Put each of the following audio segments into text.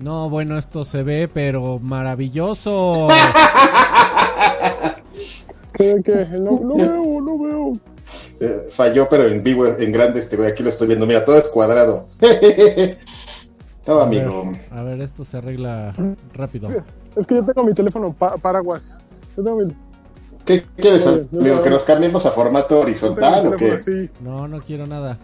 No, bueno, esto se ve, pero maravilloso. ¿Qué, qué? No, no veo, no veo. Eh, falló, pero en vivo, en grande, este güey. Aquí lo estoy viendo. Mira, todo es cuadrado. no, A amigo. ver, a ver, esto se arregla rápido. Es que yo tengo mi teléfono pa- paraguas. Yo tengo mi, ¿Qué quieres, amigo? ¿Que nos cambiemos a formato horizontal o qué? No, no quiero nada.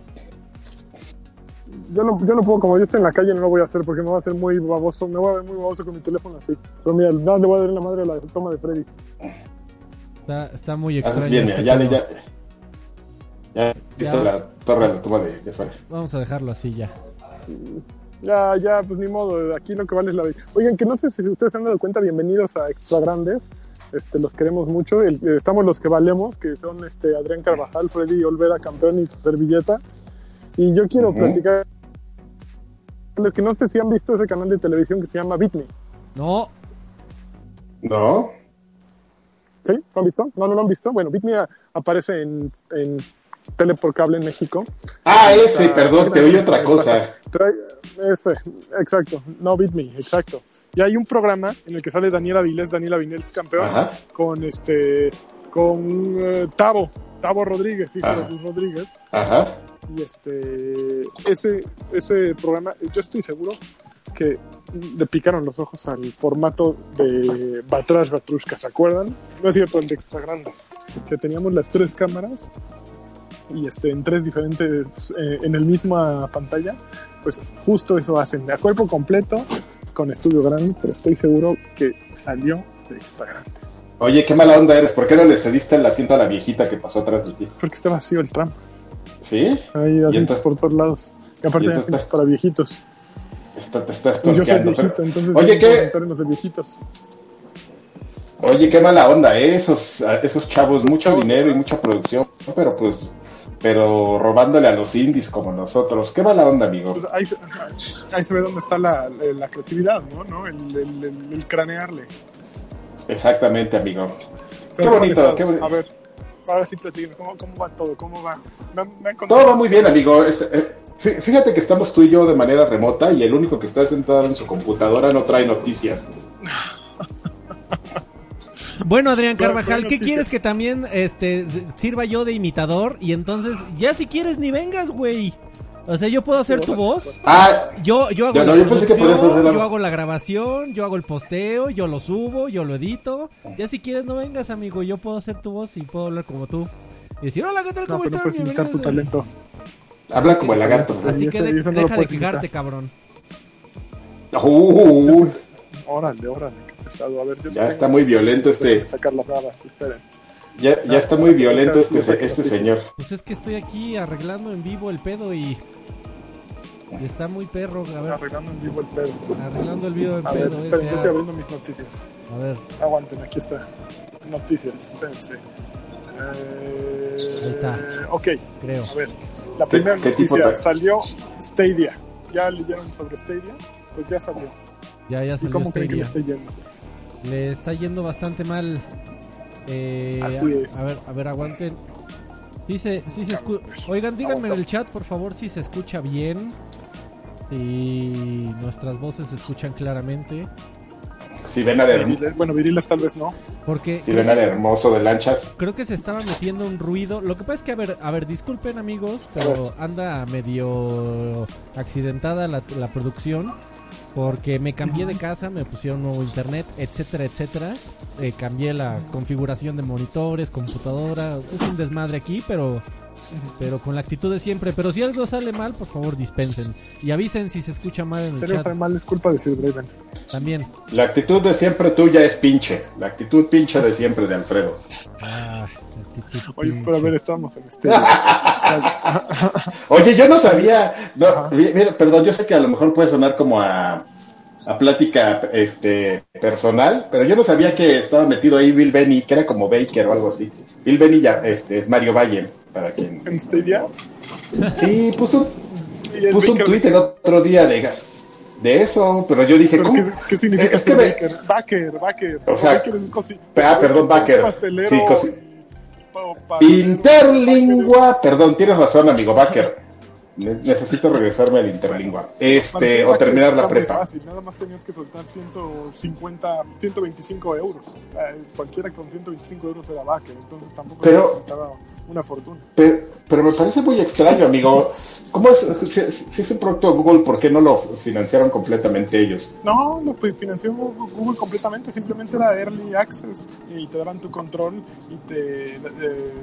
Yo no, yo no puedo, como yo estoy en la calle, no lo voy a hacer porque me va a hacer muy baboso. Me voy a ver muy baboso con mi teléfono así. Pero mira, no le voy a dar en la madre a la toma de Freddy. Está, está muy extraño. bien, este ya, ya, ya. Ya Ya. la torre la toma de, de fuera. Vamos a dejarlo así ya. Ya, ya, pues ni modo. Aquí lo que vale es la vida. Oigan, que no sé si ustedes se han dado cuenta, bienvenidos a Extra Grandes. Este, los queremos mucho. El- estamos los que valemos, que son este Adrián Carvajal, Freddy Olvera, campeón y su servilleta. Y yo quiero Ujú. platicar. Que no sé si han visto ese canal de televisión que se llama Beat Me. No, ¿No? ¿Sí? ¿Lo han visto? No, no lo han visto. Bueno, Beat Me a- aparece en, en tele por cable en México. Ah, ese, perdón, te oí otra cosa. Trae- ese, exacto. No Beat Me, exacto. Y hay un programa en el que sale Daniel Avilés, Daniel Avilés campeón, Ajá. con este, con eh, Tavo, Tavo Rodríguez, hijo Ajá. de Luis Rodríguez. Ajá. Y este, ese, ese programa, yo estoy seguro que le picaron los ojos al formato de Batrash Batrushka, ¿se acuerdan? No es cierto, el de Extra Grandes, que teníamos las tres cámaras y este, en tres diferentes, eh, en el misma pantalla, pues justo eso hacen, a cuerpo completo, con estudio grande, pero estoy seguro que salió de Extra Grandes, Oye, qué mala onda eres. ¿Por qué no le cediste el asiento a la viejita que pasó atrás de ti? porque está vacío el tram, ¿Sí? hay asientos por todos lados, y aparte y hay asientos para viejitos. Está, te estás yo soy viejito, pero- entonces Oye, ¿qué? comentarios de viejitos. Oye, qué mala onda, ¿eh? Esos, esos chavos, mucho dinero y mucha producción, pero pues, pero robándole a los indies como nosotros. Qué mala onda, amigo. Pues ahí, se- ahí se ve dónde está la, la creatividad, ¿no? ¿no? El, el, el- el cranearle. Exactamente, amigo. Qué Pero ¿cómo bonito, qué bonito. A ver, ahora sí platíquenme, ¿cómo, ¿cómo va todo? ¿Cómo va? Me, me Todo va muy bien, amigo. Es- eh, fí- fíjate que estamos tú y yo de manera remota y el único que está sentado en su computadora no trae noticias. Bueno, Adrián Carvajal, ¿qué noticias. quieres que también este sirva yo de imitador? Y entonces, ya si quieres ni vengas, güey. O sea, yo puedo hacer tu voz. Ah, Yo, yo hago la no, yo pensé que podías producción, hacer la- yo hago la grabación, yo hago el posteo, yo lo subo, yo lo edito. Ya si quieres no vengas, amigo, yo puedo hacer tu voz y puedo hablar como tú. Y decir, hola, ¿qué tal? No, ¿Cómo pero no estás? puedes imitar su Bienvenidos". talento. habla como el lagarto. Así que de- no deja de quejarte, imitar. cabrón. Uh, Órale, órale, qué pesado. A ver, yo ya tengo está muy violento este, sacar las babas, esperen. Ya, ya está muy violento este, este señor. Pues es que estoy aquí arreglando en vivo el pedo y... y está muy perro, a ver, Arreglando en vivo el pedo. arreglando el video en A ver, pedo. esperen, ese, yo estoy ah. abriendo mis noticias. a ver, Aguanten, aquí está. Noticias, espérense. Eh, Ahí está. Ok, creo. a ver. La primera noticia salió Stadia. ¿Ya leyeron sobre Stadia? Pues ya salió. Ya, ya ¿Y salió cómo creen que le Stadia. está yendo? Le está yendo bastante mal. Eh, Así a, es. a ver, a ver, aguanten. Sí se, sí se escu- Oigan, díganme en el chat, por favor, si se escucha bien. Si nuestras voces se escuchan claramente. Si ven al, herm- Viriles- Bueno, viriles tal vez no. Porque si ven al hermoso de lanchas. creo que se estaba metiendo un ruido. Lo que pasa es que, a ver, a ver, disculpen amigos, pero anda medio accidentada la, la producción. Porque me cambié de casa, me pusieron nuevo internet, etcétera, etcétera. Eh, cambié la configuración de monitores, computadora. Es un desmadre aquí, pero pero con la actitud de siempre. Pero si algo sale mal, por favor dispensen. Y avisen si se escucha mal en el chat mal, es culpa de Sir Draven. también. La actitud de siempre tuya es pinche. La actitud pinche de siempre de Alfredo. Ah, Oye, pero a ver, estamos en sea, Oye, yo no sabía. No, mira, perdón, yo sé que a lo mejor puede sonar como a, a plática este, personal, pero yo no sabía que estaba metido ahí Bill Benny, que era como Baker o algo así. Bill Benny ya, este, es Mario Valle, para quien. ¿En Stadia? Sí, puso puso un tweet el otro día de, de eso, pero yo dije, ¿Pero ¿cómo? qué, qué significa Es que Baker? Baker, Baker. O sea, Baker es cosi- ah, perdón, Baker. Pastelero. Sí, Interlingua, perdón, tienes razón, amigo Baker. Ne- Necesito regresarme al interlingua. Este, o terminar la prepa. fácil, nada más tenías que soltar 150, 125 euros. Eh, cualquiera con 125 euros era backer, entonces tampoco Pero- una fortuna. Pero, pero me parece muy extraño, amigo. ¿Cómo es? Si, si es un producto de Google, ¿por qué no lo financiaron completamente ellos? No, lo fi- financió Google completamente, simplemente era early access y te daban tu control y te eh,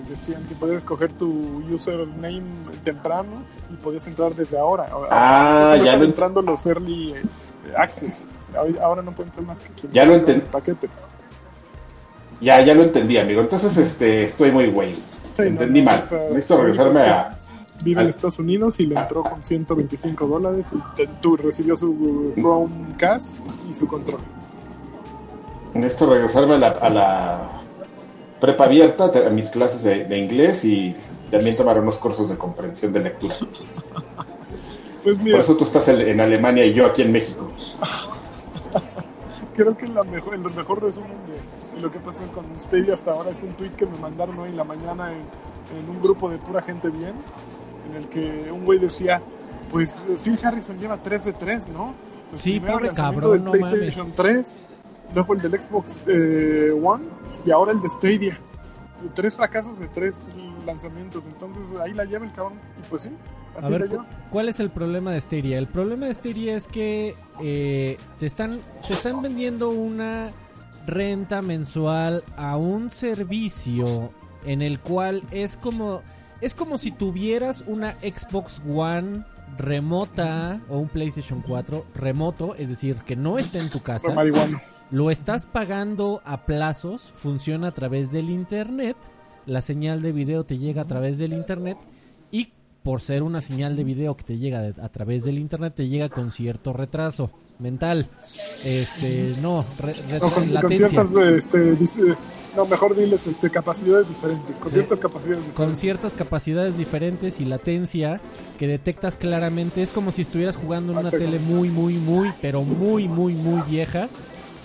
decían que podías escoger tu username temprano y podías entrar desde ahora. Ah, Entonces, ya ent- entrando los early eh, access. Ahora no puede entrar más que quien Ya lo tenga el enten- paquete. Ya, ya lo entendí, amigo. Entonces, este, estoy muy güey. Entendí no, mal. o sea, Necesito regresarme es a... Vive en Estados Unidos y le entró con 125 dólares y tú recibió su Chromecast y su control. Necesito regresarme a la, a la prepa abierta, a mis clases de, de inglés y también tomar unos cursos de comprensión de lectura. Pues Por mira, eso tú estás en, Alemania y yo aquí en México. creo que la mejor, el mejor resumen de lo que pasa con Stadia hasta ahora es un tweet que me mandaron hoy en la mañana en, en un grupo de pura gente bien, en el que un güey decía, pues Phil Harrison lleva 3 de 3, ¿no? Pues Sí, pobre cabrón, del PlayStation 3, luego el del Xbox eh, One y ahora el de Stadia. Tres fracasos de tres lanzamientos, entonces ahí la lleva el cabrón. Y pues sí, A así ver, la cu- lleva. ¿cuál es el problema de Stadia? El problema de Stadia es que eh, te, están, te están vendiendo una renta mensual a un servicio en el cual es como es como si tuvieras una Xbox One remota o un PlayStation 4 remoto, es decir, que no está en tu casa. Lo estás pagando a plazos, funciona a través del internet, la señal de video te llega a través del internet y por ser una señal de video que te llega a través del internet te llega con cierto retraso mental. Este, no, re- re- No, con, con ciertas, eh, este, dice- no, mejor diles este, capacidades diferentes, con Sí. ciertas capacidades con diferentes. ciertas capacidades diferentes y latencia que detectas claramente. Es como si estuvieras jugando en una Perfecto. tele muy, muy, muy, pero muy, muy, muy vieja.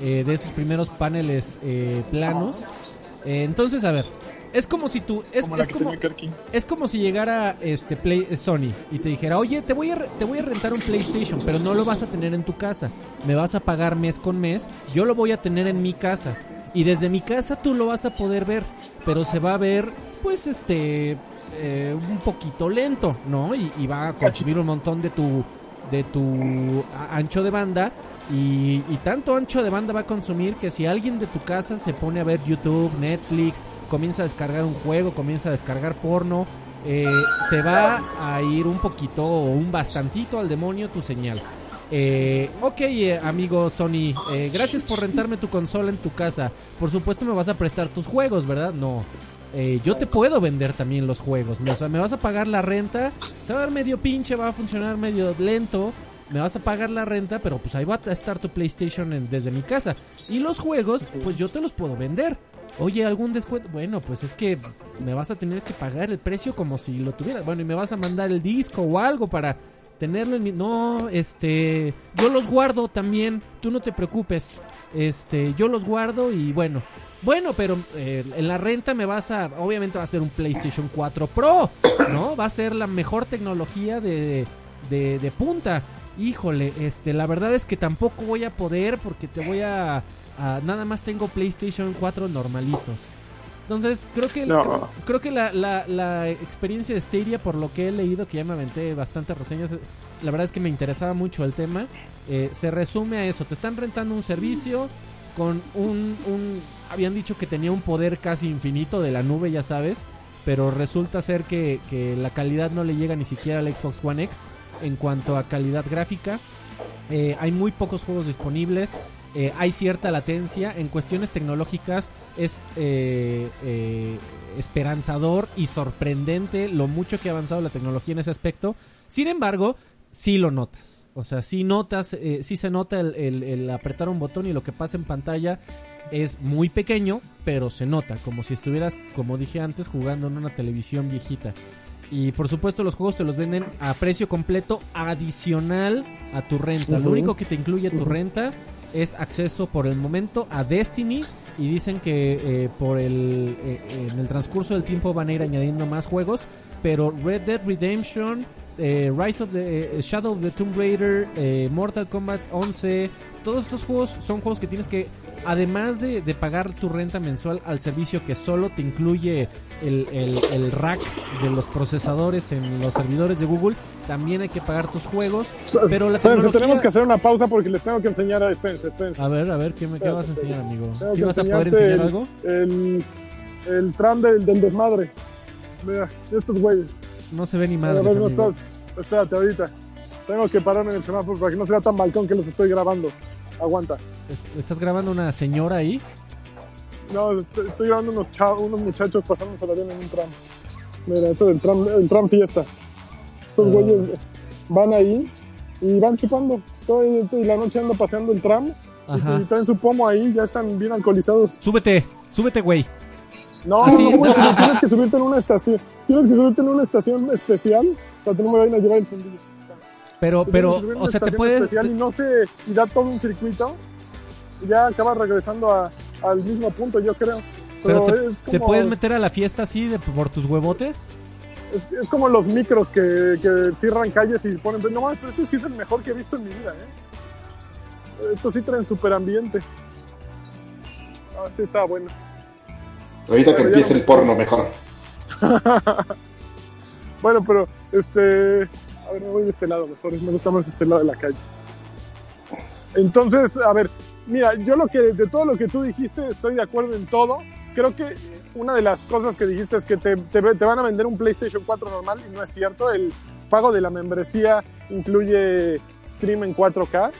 eh, de esos primeros paneles eh, planos. Eh, entonces, a ver, es como si tú... Es, como es como, es si llegara este Play, eh, Sony y te dijera, oye, te voy, a, te voy a rentar un PlayStation, pero no lo vas a tener en tu casa. Me vas a pagar mes con mes. Yo lo voy a tener en mi casa. Y desde mi casa tú lo vas a poder ver. Pero se va a ver, pues, este, eh, un poquito lento, ¿no? Y, y va a consumir un montón de tu, de tu ancho de banda. Y, y tanto ancho de banda va a consumir que si alguien de tu casa se pone a ver YouTube, Netflix, comienza a descargar un juego, comienza a descargar porno, eh, se va a ir un poquito o un bastantito al demonio tu señal. Eh, ok, eh, amigo Sony, eh, gracias por rentarme tu consola en tu casa. Por supuesto me vas a prestar tus juegos, ¿verdad? No. Eh, yo te puedo vender también los juegos. O sea, me vas a pagar la renta. Se va a ver medio pinche, va a funcionar medio lento. Me vas a pagar la renta, pero pues ahí va a estar tu PlayStation en- desde mi casa. Y los juegos, pues yo te los puedo vender. Oye, ¿algún descuento? Bueno, pues es que me vas a tener que pagar el precio como si lo tuvieras. Bueno, y me vas a mandar el disco o algo para tenerlo en mi... No, este... Yo los guardo también, tú no te preocupes. Este, yo los guardo y bueno... Bueno, pero eh, en la renta me vas a... Obviamente va a ser un PlayStation 4 Pro, ¿no? Va a ser la mejor tecnología de, de, de punta. Híjole, este, la verdad es que tampoco voy a poder porque te voy a... a- nada más tengo PlayStation 4 normalitos. Entonces, creo que, No. creo, creo que la, la, la experiencia de Stadia, por lo que he leído, que ya me aventé bastantes reseñas, la verdad es que me interesaba mucho el tema, eh, se resume a eso. Te están rentando un servicio con un, un... Habían dicho que tenía un poder casi infinito de la nube, ya sabes, pero resulta ser que, que la calidad no le llega ni siquiera al Xbox One X en cuanto a calidad gráfica. Eh, hay muy pocos juegos disponibles. eh, hay cierta latencia. En cuestiones tecnológicas es eh, eh, esperanzador y sorprendente lo mucho que ha avanzado la tecnología en ese aspecto. Sin embargo, sí lo notas. O sea, sí notas, sí se nota el apretar un botón y lo que pasa en pantalla es muy pequeño, pero se nota, como si estuvieras, como dije antes, jugando en una televisión viejita. Y por supuesto los juegos te los venden a precio completo adicional a tu renta. Lo Ujú. único que te incluye tu renta es acceso por el momento a Destiny y dicen que eh, por el eh, en el transcurso del tiempo van a ir añadiendo más juegos, pero Red Dead Redemption eh, Rise of the eh, Shadow of the Tomb Raider, eh, Mortal Kombat 11, todos estos juegos son juegos que tienes que, además de, de pagar tu renta mensual al servicio que solo te incluye el, el- el rack de los procesadores en los servidores de Google, también hay que pagar tus juegos. Pero la tecnología... tenemos que hacer una pausa porque les tengo que enseñar a... Espérense, espérense. A ver, a ver, ¿qué, me, qué vas a enseñar, amigo? ¿Sí vas a poder enseñar el- algo? El, el tram del, del desmadre. Mira, estos güeyes. No se ve ni madre, no Espérate, ahorita. Tengo que pararme en el semáforo para que no sea tan balcón que los estoy grabando. Aguanta. Es- ¿Estás grabando una señora ahí? No, estoy, estoy grabando unos, chavos, unos muchachos pasándose la bien en un tram. Mira, esto es el tram, el tram fiesta. Estos Ah. güeyes van ahí y van chupando. Todo, y la noche ando paseando el tram. Ajá. Y, traen su pomo ahí, ya están bien alcoholizados. Súbete, súbete, güey. No, Ah, sí. no subir, tienes que subirte en una estación. Tienes que subirte en una estación especial para que no me vayan a llevar el sendillo. Pero, Te pero, o sea, te puedes... especial y no sé, y da todo un circuito. Y ya acabas regresando a- al mismo punto, yo creo. Pero Pero, te, es como, te puedes meter a la fiesta así de, por tus huevotes. Es, es como los micros que, que cierran calles y ponen. No mames, pero este sí es el mejor que he visto en mi vida, ¿eh? Estos sí traen super ambiente. Ah, este está bueno. Ahorita que Pero empiece no- el porno, mejor. Bueno, pero este. A ver, me voy de este lado mejor. Me gusta más este lado de la calle. Entonces, a ver, mira, yo lo que, de todo lo que tú dijiste, estoy de acuerdo en todo. Creo que una de las cosas que dijiste es que te, te, te van a vender un PlayStation 4 normal y no es cierto. El pago de la membresía incluye stream en 4K.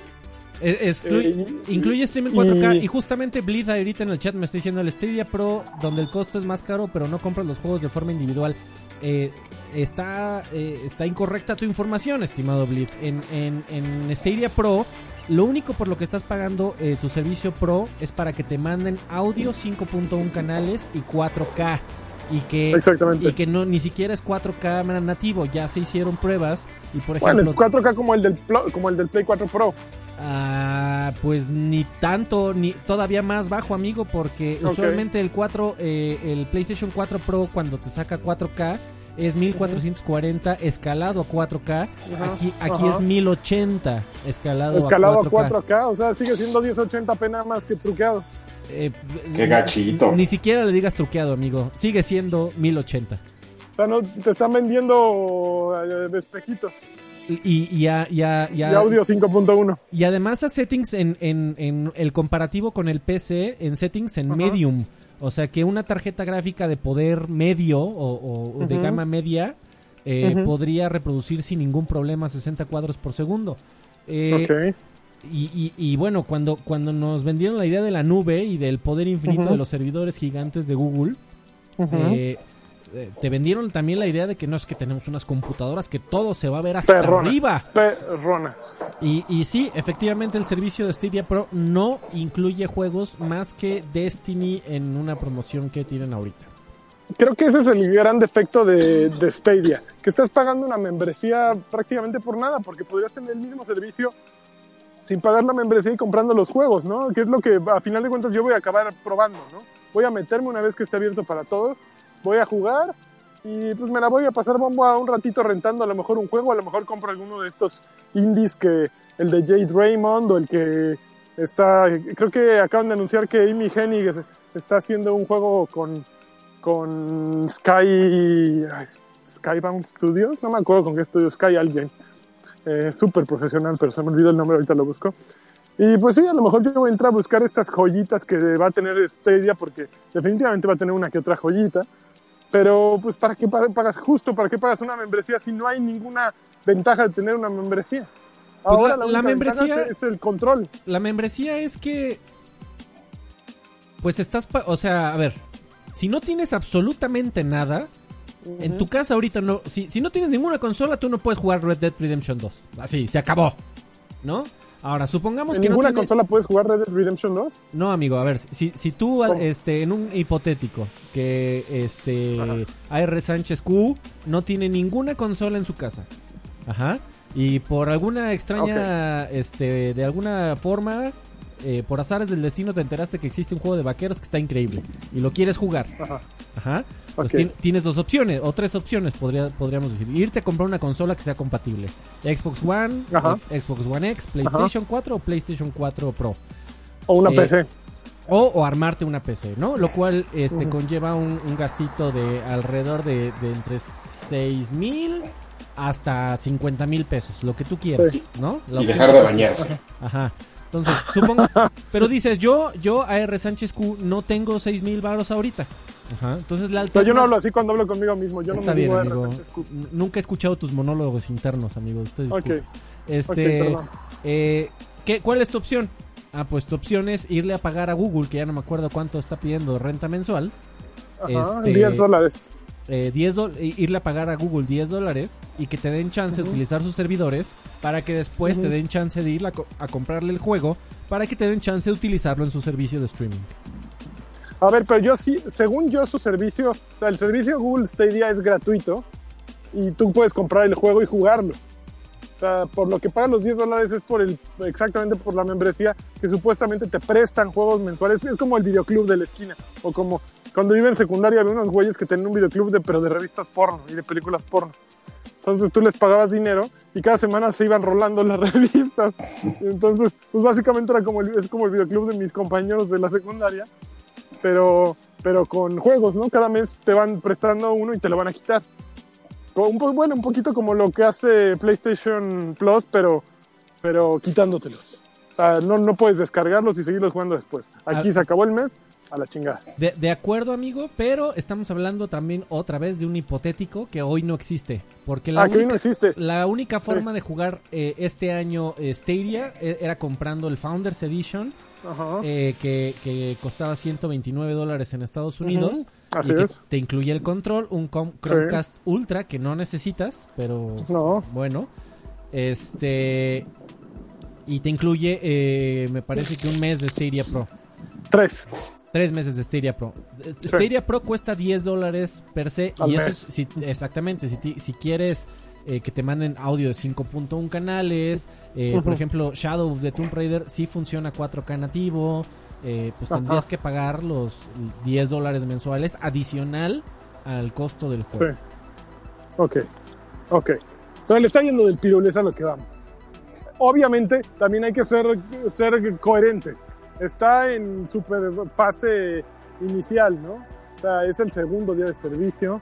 Es- exclu- Eh, incluye stream en 4K y- y, justamente Blitz ahorita en el chat me está diciendo el Stadia Pro donde el costo es más caro pero no compras los juegos de forma individual. Eh, está, eh, está incorrecta tu información, estimado Blitz. En, en, en Stadia Pro lo único por lo que estás pagando eh, tu servicio Pro es para que te manden audio 5.1 canales y 4K. Y que, Exactamente. y que no ni siquiera es 4K nativo, ya se hicieron pruebas y por Bueno, ejemplo es 4K como el del, como el del Play 4 Pro. Ah, pues ni tanto, ni todavía más bajo, amigo, porque Ok. usualmente el 4, eh, el PlayStation 4 Pro cuando te saca 4K es 1440 escalado a 4K. Ajá, Aquí, aquí es 1080 escalado, Escalado a 4K. a 4K, o sea, sigue siendo 1080p nada más que truqueado. Eh, Qué gachito. Ni siquiera le digas truqueado, amigo. Sigue siendo 1080. O sea, no te están vendiendo eh, espejitos Y, y, a- y a- y a- y audio 5.1. Y además a settings en, en, en el comparativo con el PC, en settings en Ajá. medium. O sea que una tarjeta gráfica de poder medio o, o de Ujú. gama media eh, Ujú. podría reproducir sin ningún problema 60 cuadros por segundo. Eh, ok. Y, y- y bueno, cuando, cuando nos vendieron la idea de la nube y del poder infinito de los servidores gigantes de Google, eh, eh, te vendieron también la idea de que no es que tenemos unas computadoras que todo se va a ver hasta Perronas. arriba. Perronas. Y, y sí, efectivamente el servicio de Stadia Pro no incluye juegos más que Destiny en una promoción que tienen ahorita. Creo que ese es el gran defecto de, de Stadia, que estás pagando una membresía prácticamente por nada, porque podrías tener el mismo servicio sin pagar la membresía y comprando los juegos, ¿no? Que es lo que a final de cuentas yo voy a acabar probando, ¿no? Voy a meterme una vez que esté abierto para todos, voy a jugar y pues me la voy a pasar bomba un ratito rentando a lo mejor un juego, a lo mejor compro alguno de estos indies que el de Jade Raymond o el que está, creo que acaban de anunciar que Amy Hennig está haciendo un juego con con Sky Skybound Studios, no me acuerdo con qué estudio, Sky alguien, eh, súper profesional, pero se me olvidó el nombre, ahorita lo busco. Y pues sí, a lo mejor yo voy a entrar a buscar estas joyitas que va a tener Stadia, porque definitivamente va a tener una que otra joyita. Pero pues para qué pa- pagas justo, para qué pagas una membresía si no hay ninguna ventaja de tener una membresía. Pues Ahora la- la, la ventaja membresía- es el control. La membresía es que... Pues estás... o sea, a ver, si no tienes absolutamente nada, en tu casa ahorita no... Si, si no tienes ninguna consola, tú no puedes jugar Red Dead Redemption 2. Así, se acabó. ¿No? Ahora, supongamos ¿En que no ninguna tienes- consola puedes jugar Red Dead Redemption 2? No, amigo, a ver, si, si tú, ¿Cómo? este, en un hipotético, que este Ajá. AR Sánchez Q no tiene ninguna consola en su casa, ajá, y por alguna extraña, este, de alguna forma, eh, por azares del destino te enteraste que existe un juego de vaqueros que está increíble y lo quieres jugar. Ajá. Ajá. Pues tienes dos opciones, o tres opciones, podría, podríamos decir. Irte a comprar una consola que sea compatible. Xbox One, Ajá. Xbox One X, PlayStation 4 o PlayStation 4 Pro. O una Eh, PC. O, o armarte una PC, ¿no? Lo cual este, conlleva un, un gastito de alrededor de, de entre 6 mil hasta 50 mil pesos, lo que tú quieras, Sí. ¿no? La Y dejar de bañarse. Ajá. Entonces, supongo. pero dices, yo, yo, AR Sánchez Q, no tengo 6 mil baros ahorita. Ajá. Entonces la sea, yo no hablo así cuando hablo conmigo mismo. Yo no Está me bien, digo amigo. R. Sánchez Q. N- Nunca he escuchado tus monólogos internos, amigo. Usted Ok, disculpe. ok, Este, eh, ¿qué, ¿Cuál es tu opción? Ah, pues tu opción es irle a pagar a Google, que ya no me acuerdo cuánto está pidiendo renta mensual. Ajá, este- 10 dólares. Eh, 10 dol- i- irle a pagar a Google 10 dólares y que te den chance de utilizar sus servidores para que después te den chance de ir a, co- a comprarle el juego para que te den chance de utilizarlo en su servicio de streaming. A ver, pero yo sí, según yo, su servicio, o sea, el servicio Google Stadia es gratuito y tú puedes comprar el juego y jugarlo. O sea, por lo que pagan los 10 dólares es por el, exactamente por la membresía que supuestamente te prestan juegos mensuales. Es como el videoclub de la esquina. O como cuando iba en secundaria había unos güeyes que tenían un videoclub de, pero de revistas porno y de películas porno. Entonces tú les pagabas dinero y cada semana se iban rolando las revistas. Entonces, pues básicamente era como el, es como el videoclub de mis compañeros de la secundaria pero, pero con juegos, ¿no? Cada mes te van prestando uno y te lo van a quitar. Un bueno, un poquito como lo que hace PlayStation Plus, pero, pero quitándotelos. O sea, no, no puedes descargarlos y seguirlos jugando después. Aquí Ah. se acabó el mes, a la chingada. De, de acuerdo, amigo, pero estamos hablando también otra vez de un hipotético que hoy no existe. Porque la Ah, única, no existe. la única Sí. forma de jugar eh, este año eh, Stadia eh, era comprando el Founders Edition, Ajá. eh, que, que costaba 129 dólares en Estados Unidos. Ujú, Así y que es. te incluye el control, un Chromecast Ultra que no necesitas, pero No. bueno. Este. Y te incluye, eh, me parece que un mes de Stadia Pro. Tres. Tres meses de Stadia Pro. Eh, Stadia Pro cuesta 10 dólares per se. Al y eso mes. es, si, exactamente, si, ti- si quieres eh, que te manden audio de 5.1 canales, eh, por Ujú. ejemplo, Shadow of the Tomb Raider sí funciona 4K nativo, eh, pues Ajá. tendrías que pagar los 10 dólares mensuales adicional al costo del Sí. juego. Ok. Ok. Entonces le está yendo del pirulés a lo que vamos. Obviamente, también hay que ser, ser coherentes. Está en super fase inicial, ¿no? O sea, es el segundo día de servicio.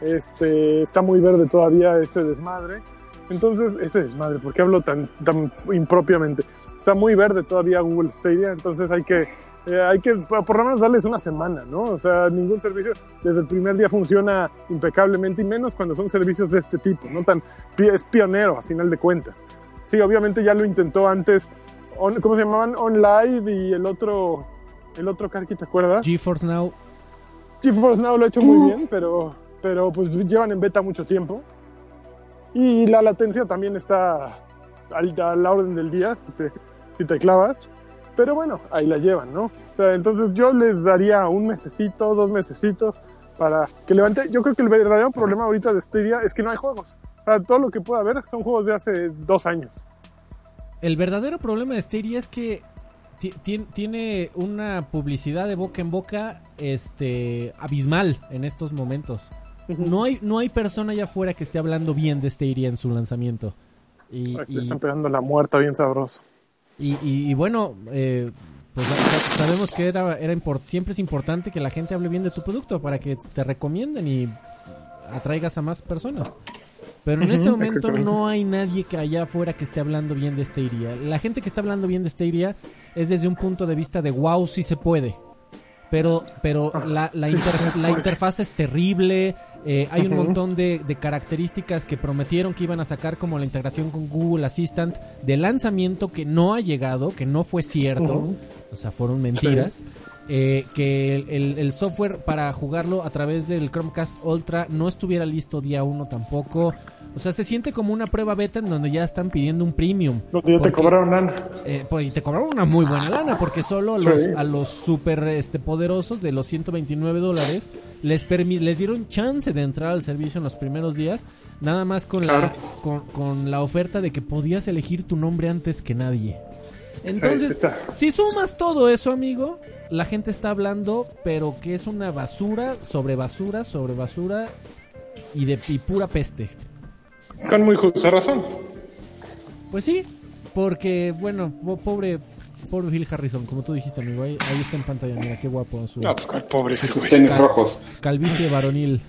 Este, está muy verde todavía ese desmadre. Entonces, ese desmadre, ¿por qué hablo tan, tan impropiamente? Está muy verde todavía Google Stadia, entonces hay que, eh, hay que por lo menos darles una semana, ¿no? O sea, ningún servicio desde el primer día funciona impecablemente y menos cuando son servicios de este tipo, ¿no? Tan, es pionero a final de cuentas. Sí, obviamente ya lo intentó antes, on- ¿cómo se llamaban? OnLive y el otro, el otro Karki, ¿te acuerdas? GeForce Now, GeForce Now lo ha hecho muy bien, pero, pero pues llevan en beta mucho tiempo. Y la latencia también está a la orden del día, si te clavas. Pero bueno, ahí la llevan, ¿no? O sea, entonces yo les daría un mesecito, dos mesecitos para que levante. Yo creo que el verdadero problema ahorita de Stadia es que no hay juegos. O sea, todo lo que pueda haber son juegos de hace dos años. El verdadero problema de Stadia es que ti- tien- tiene una publicidad de boca en boca este abismal en estos momentos. No hay, no hay persona allá afuera que esté hablando bien de Stadia en su lanzamiento. Y, Aquí y- le están pegando la muerta bien sabroso. Y- y- y bueno, eh, pues sa- sa- sabemos que era, era import- siempre es importante que la gente hable bien de tu producto para que te recomienden y atraigas a más personas. Pero en este momento no hay nadie que allá afuera que esté hablando bien de Stadia. La gente que está hablando bien de Stadia es desde un punto de vista de wow, sí se puede. Pero, pero la, la, Ah, sí, inter- sí, la interfaz es terrible. Eh, hay un montón de, de características que prometieron que iban a sacar, como la integración con Google Assistant de lanzamiento que no ha llegado, que no fue cierto. O sea, fueron mentiras. Eh, que el, el- el software para jugarlo a través del Chromecast Ultra no estuviera listo día uno tampoco. O sea, se siente como una prueba beta en donde ya están pidiendo un premium. Donde ya te cobraron lana. eh, pues, y te cobraron una muy buena lana porque solo a Sí. los, a los super este, poderosos de los 129 dólares les, permi- les dieron chance de entrar al servicio en los primeros días, nada más con, Claro. la, con, con la oferta de que podías elegir tu nombre antes que nadie. Entonces, si sumas todo eso, amigo, la gente está hablando, pero que es una basura sobre basura sobre basura y de y pura peste. Con muy justa razón. Pues sí, porque, bueno, po- pobre, pobre Phil Harrison, como tú dijiste, amigo, ahí, ahí está en pantalla, mira qué guapo su No, pues cuál pobre ese Sus güey. tenis Cal- rojos. calvicie varonil,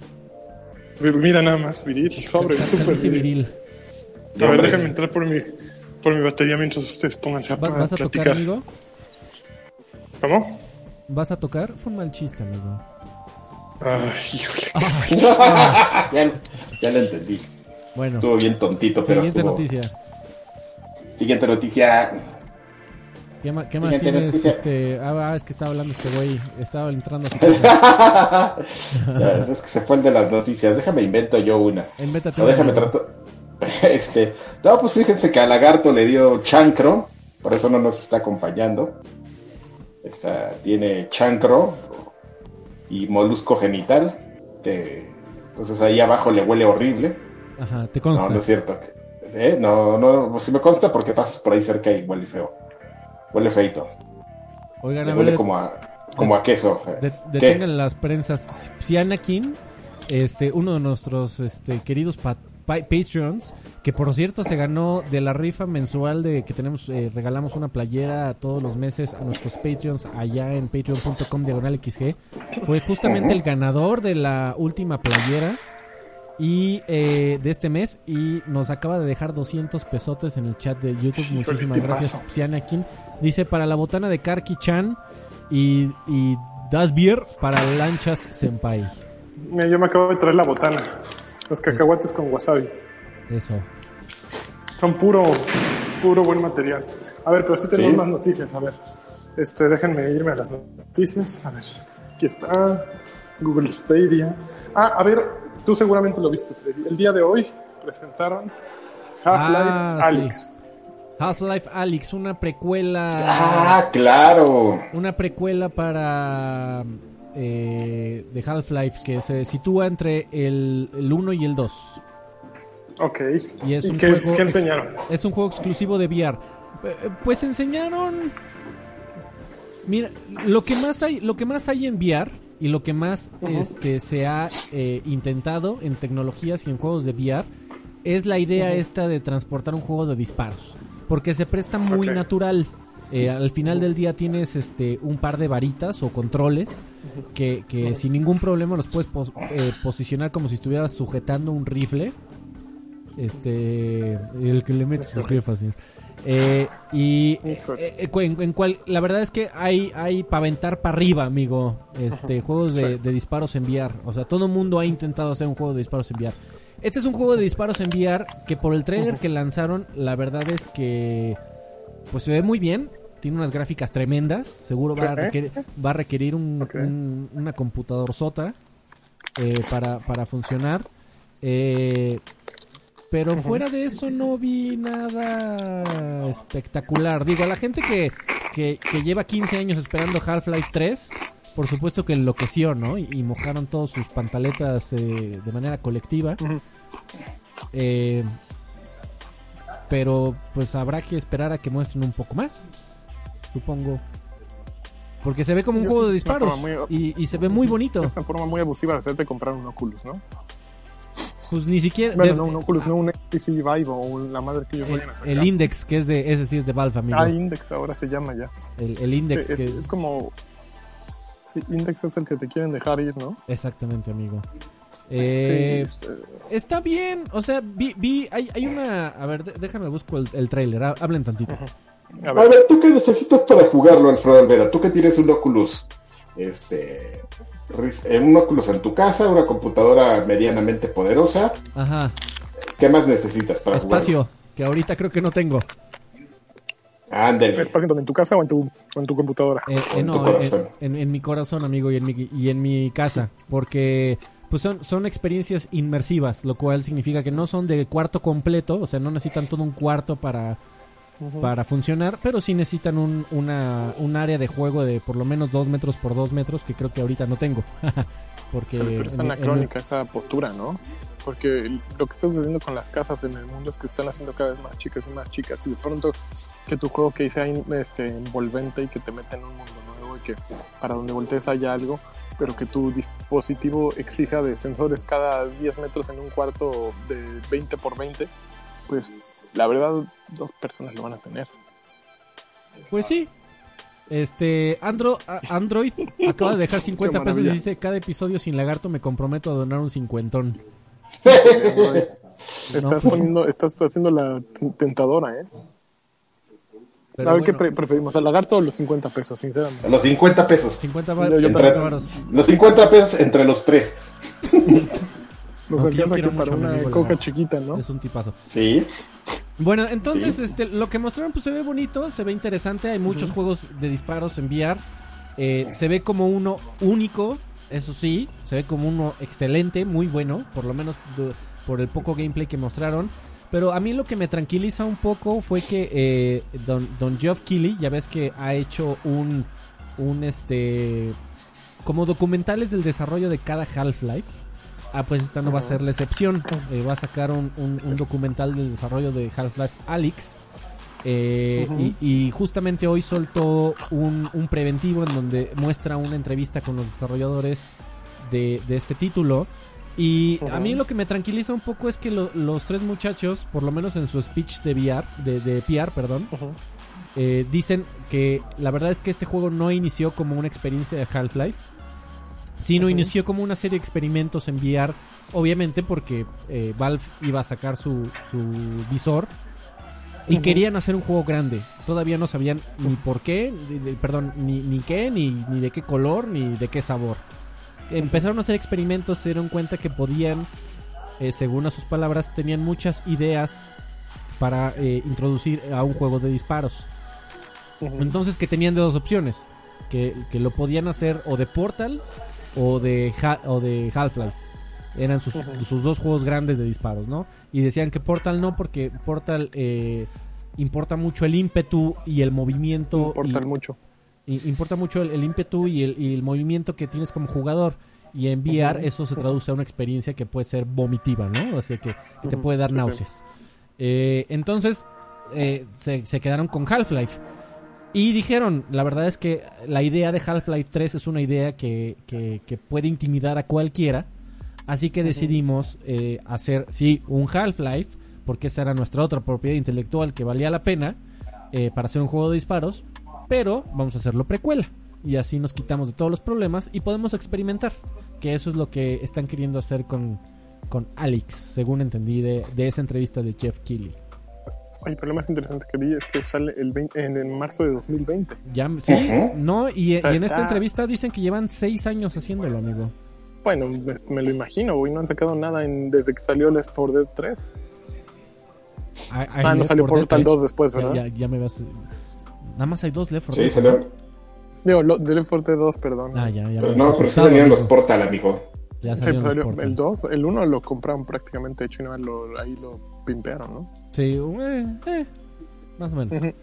Mira nada más, viril, sobre, cal- calvicie viril. A ver, déjenme entrar por mi, por mi batería mientras ustedes pónganse a, Va- a ¿Vas a tocar, amigo? ¿Cómo? ¿Vas a tocar? Fue un mal chiste, amigo. Ay, híjole. ya, ya lo entendí. Bueno, Estuvo bien tontito, pero siguiente estuvo... noticia. Siguiente noticia. ¿Qué, ma- qué más Siguiente tienes? noticia. Este, ah, es que estaba hablando este güey. Estaba entrando a casa. es que se fue el de las noticias. Déjame invento yo una. Invéntate No, déjame tratar. Este, no, pues fíjense que a Lagarto le dio chancro, por eso no nos está acompañando. Esta, tiene chancro y molusco genital, que entonces ahí abajo le huele horrible. Ajá, te No, consta. no es cierto. ¿Eh? No, no, pues sí me consta porque pasas por ahí cerca y huele feo. Huele feito. Oigan, huele como a, como a queso. de- ¿Qué? detengan las prensas. Si Anakin, este, uno de nuestros este, queridos pa- pa- Patreons, que por cierto se ganó de la rifa mensual de que tenemos, eh, regalamos una playera todos los meses a nuestros Patreons allá en patreon.com diagonal XG. Fue justamente el ganador de la última playera. Y eh, de este mes y nos acaba de dejar 200 pesotes en el chat de YouTube. Híjole, Muchísimas gracias. Psianakin. Dice para la botana de Karki Chan y, y Das Beer para Lanchas Senpai. Mira, yo me acabo de traer la botana. Los cacahuates con wasabi. Eso. Son puro, puro buen material. A ver, pero sí tenemos Sí. más noticias. A ver, este, déjenme irme a las noticias. A ver, aquí está Google Stadia. Ah, a ver, tú seguramente lo viste, Freddy. El día de hoy presentaron Half-Life Ah, Alyx. Half-Life Alyx, una precuela. Ah, claro. Una precuela para. eh, de Half-Life que se sitúa entre el, el 1 y el 2. Ok. Y es un qué, juego qué ex- enseñaron? Es un juego exclusivo de VR. Eh, Pues enseñaron. Mira, lo que más hay, lo que más hay en VR y lo que más este, se ha eh, intentado en tecnologías y en juegos de VR es la idea esta de transportar un juego de disparos, porque se presta muy natural. Eh, al final del día tienes este un par de varitas o controles que, que sin ningún problema los puedes pos- eh, posicionar como si estuvieras sujetando un rifle. Este, el que le mete su jefa, sí. Eh, y eh, eh, en, en cual, la verdad es que hay, hay para aventar para arriba, amigo. Este, juegos de, disparos en VR. O sea, todo el mundo ha intentado hacer un juego de disparos en VR. Este es un juego de disparos en VR que por el trailer que lanzaron, la verdad es que pues se ve muy bien. Tiene unas gráficas tremendas. Seguro va a requerir, va a requerir un, Ok. un- una computador sota eh, para, para funcionar. Eh, pero fuera de eso no vi nada espectacular. Digo, a la gente que, que, que lleva 15 años esperando Half-Life 3, por supuesto que enloqueció, ¿no? Y, y mojaron todas sus pantaletas eh, de manera colectiva. Eh, pero pues habrá que esperar a que muestren un poco más, supongo. Porque se ve como un juego de disparos forma muy- y, y se ve muy bonito. Es una forma muy abusiva de hacerte comprar un Oculus, ¿no? Pues ni siquiera... Bueno, de- no un Oculus, no un HTC Vive o un- la madre que ellos el, vayan a sacar. el Index, que es de... Ese sí es de Valve, amigo. Ah, Index ahora se llama ya. El, el Index Sí, es, que... es como... sí, Index es el que te quieren dejar ir, ¿no? Exactamente, amigo. Eh, Sí, es- Está bien, o sea, vi, vi hay, hay una... A ver, déjame busco el, el trailer, ha- hablen tantito. a A ver, ver, ¿tú qué necesitas para jugarlo, Alfredo Alvera? Tú que tienes un Oculus, este, eh, un Oculus en tu casa, una computadora medianamente poderosa, Ajá, ¿qué más necesitas para espacio, que ahorita creo que no tengo. Ándale. ¿espacio en tu casa o en tu, o en tu computadora? Eh, eh, En tu no, corazón. en, en- en mi corazón, amigo, y en mi, y en mi casa, porque pues son, son experiencias inmersivas, lo cual significa que no son de cuarto completo, o sea, no necesitan todo un cuarto para, Para funcionar, pero sí necesitan un, una, un área de juego de por lo menos dos metros por dos metros, que creo que ahorita no tengo. porque Pero es anacrónica esa postura, ¿no? Porque lo que está sucediendo con las casas en el mundo es que están haciendo cada vez más chicas y más chicas y de pronto que tu juego que sea este, envolvente y que te meta en un mundo nuevo y que para donde voltees haya algo, pero que tu dispositivo exija de sensores cada 10 metros en un cuarto de 20 por 20, pues la verdad dos personas lo van a tener. Pues sí. Este, Andro, a- Android acaba de dejar 50 Qué pesos y dice, cada episodio sin lagarto me comprometo a donar un cincuentón. Estás No. poniendo, estás haciendo la tentadora, ¿eh? Pero a ver qué bueno, pre- preferimos, al lagarto o los 50 pesos, sinceramente. Los 50 pesos. 50 va- Yo- yo 50 Entre- los 50 pesos entre los tres. Nos yo alcanza que para una amigo coca chiquita, ¿no? Es un tipazo. Sí. Bueno, entonces este, lo que mostraron pues se ve bonito, se ve interesante, hay muchos juegos de disparos en VR, eh, se ve como uno único, eso sí, se ve como uno excelente, muy bueno, por lo menos de- por el poco gameplay que mostraron. Pero a mí lo que me tranquiliza un poco fue que eh, don, don Geoff Keighley, ya ves que ha hecho un, un este, como documentales del desarrollo de cada Half-Life. Ah, pues esta no va a ser la excepción. Eh, va a sacar un, un- un documental del desarrollo de Half-Life Alyx. Eh, y, y justamente hoy soltó un, un preventivo en donde muestra una entrevista con los desarrolladores de, de este título. Y a mí lo que me tranquiliza un poco es que lo- los tres muchachos, por lo menos en su speech de VR, de, de PR, perdón, eh, dicen que la verdad es que este juego no inició como una experiencia de Half-Life, sino inició como una serie de experimentos en VR, obviamente porque eh, Valve iba a sacar su, su visor y querían hacer un juego grande. Todavía no sabían ni por qué, ni- ni- perdón, ni, ni qué, ni, ni de qué color, ni de qué sabor. Empezaron a hacer experimentos, se dieron cuenta que podían, eh, según a sus palabras, tenían muchas ideas para eh, introducir a un juego de disparos. Entonces que tenían de dos opciones, que, que lo podían hacer o de Portal o de, Ha- o de Half-Life. Eran sus, sus dos juegos grandes de disparos, ¿no? Y decían que Portal no, porque Portal eh, importa mucho el ímpetu y el movimiento. Importan y- mucho. y importa mucho el, el ímpetu y el, y el movimiento que tienes como jugador. Y en VR Ujú. eso se traduce a una experiencia que puede ser vomitiva, ¿no? O sea, que, que te puede dar náuseas. Eh, entonces, eh, se, se quedaron con Half-Life. Y dijeron, la verdad es que la idea de Half-Life 3 es una idea que, que- que puede intimidar a cualquiera. Así que decidimos eh, hacer, sí, un Half-Life, porque esa era nuestra otra propiedad intelectual que valía la pena eh, para hacer un juego de disparos. Pero vamos a hacerlo precuela. Y así nos quitamos de todos los problemas y podemos experimentar. Que eso es lo que están queriendo hacer con, con Alex, según entendí de, de esa entrevista de Jeff Keighley. Oye, pero lo más interesante que vi es que sale el 20 en, en marzo de 2020. Ya, sí, Ujú. no, y, O sea, y en esta está- entrevista dicen que llevan seis años haciéndolo, amigo. Bueno, me, me lo imagino, güey. No han sacado nada en- desde que salió Left 4 Dead 3. Hay- hay Ah, no salió 4 Dead Portal 3. 2 después, Ya, ¿verdad? ya, ya me vas. Nada más hay dos Left 4 Sí, Dead. salió. Digo, lo, de Left 4 Dead 2, perdón. Ah, ya, ya. Pero no, pero sí salieron los. Portal, amigo. Ya Sí, salieron pues los salió Portal. el 2, el 1 lo compraron prácticamente hecho y nada, lo, ahí lo pimpearon, ¿no? Sí, eh, eh, más o menos.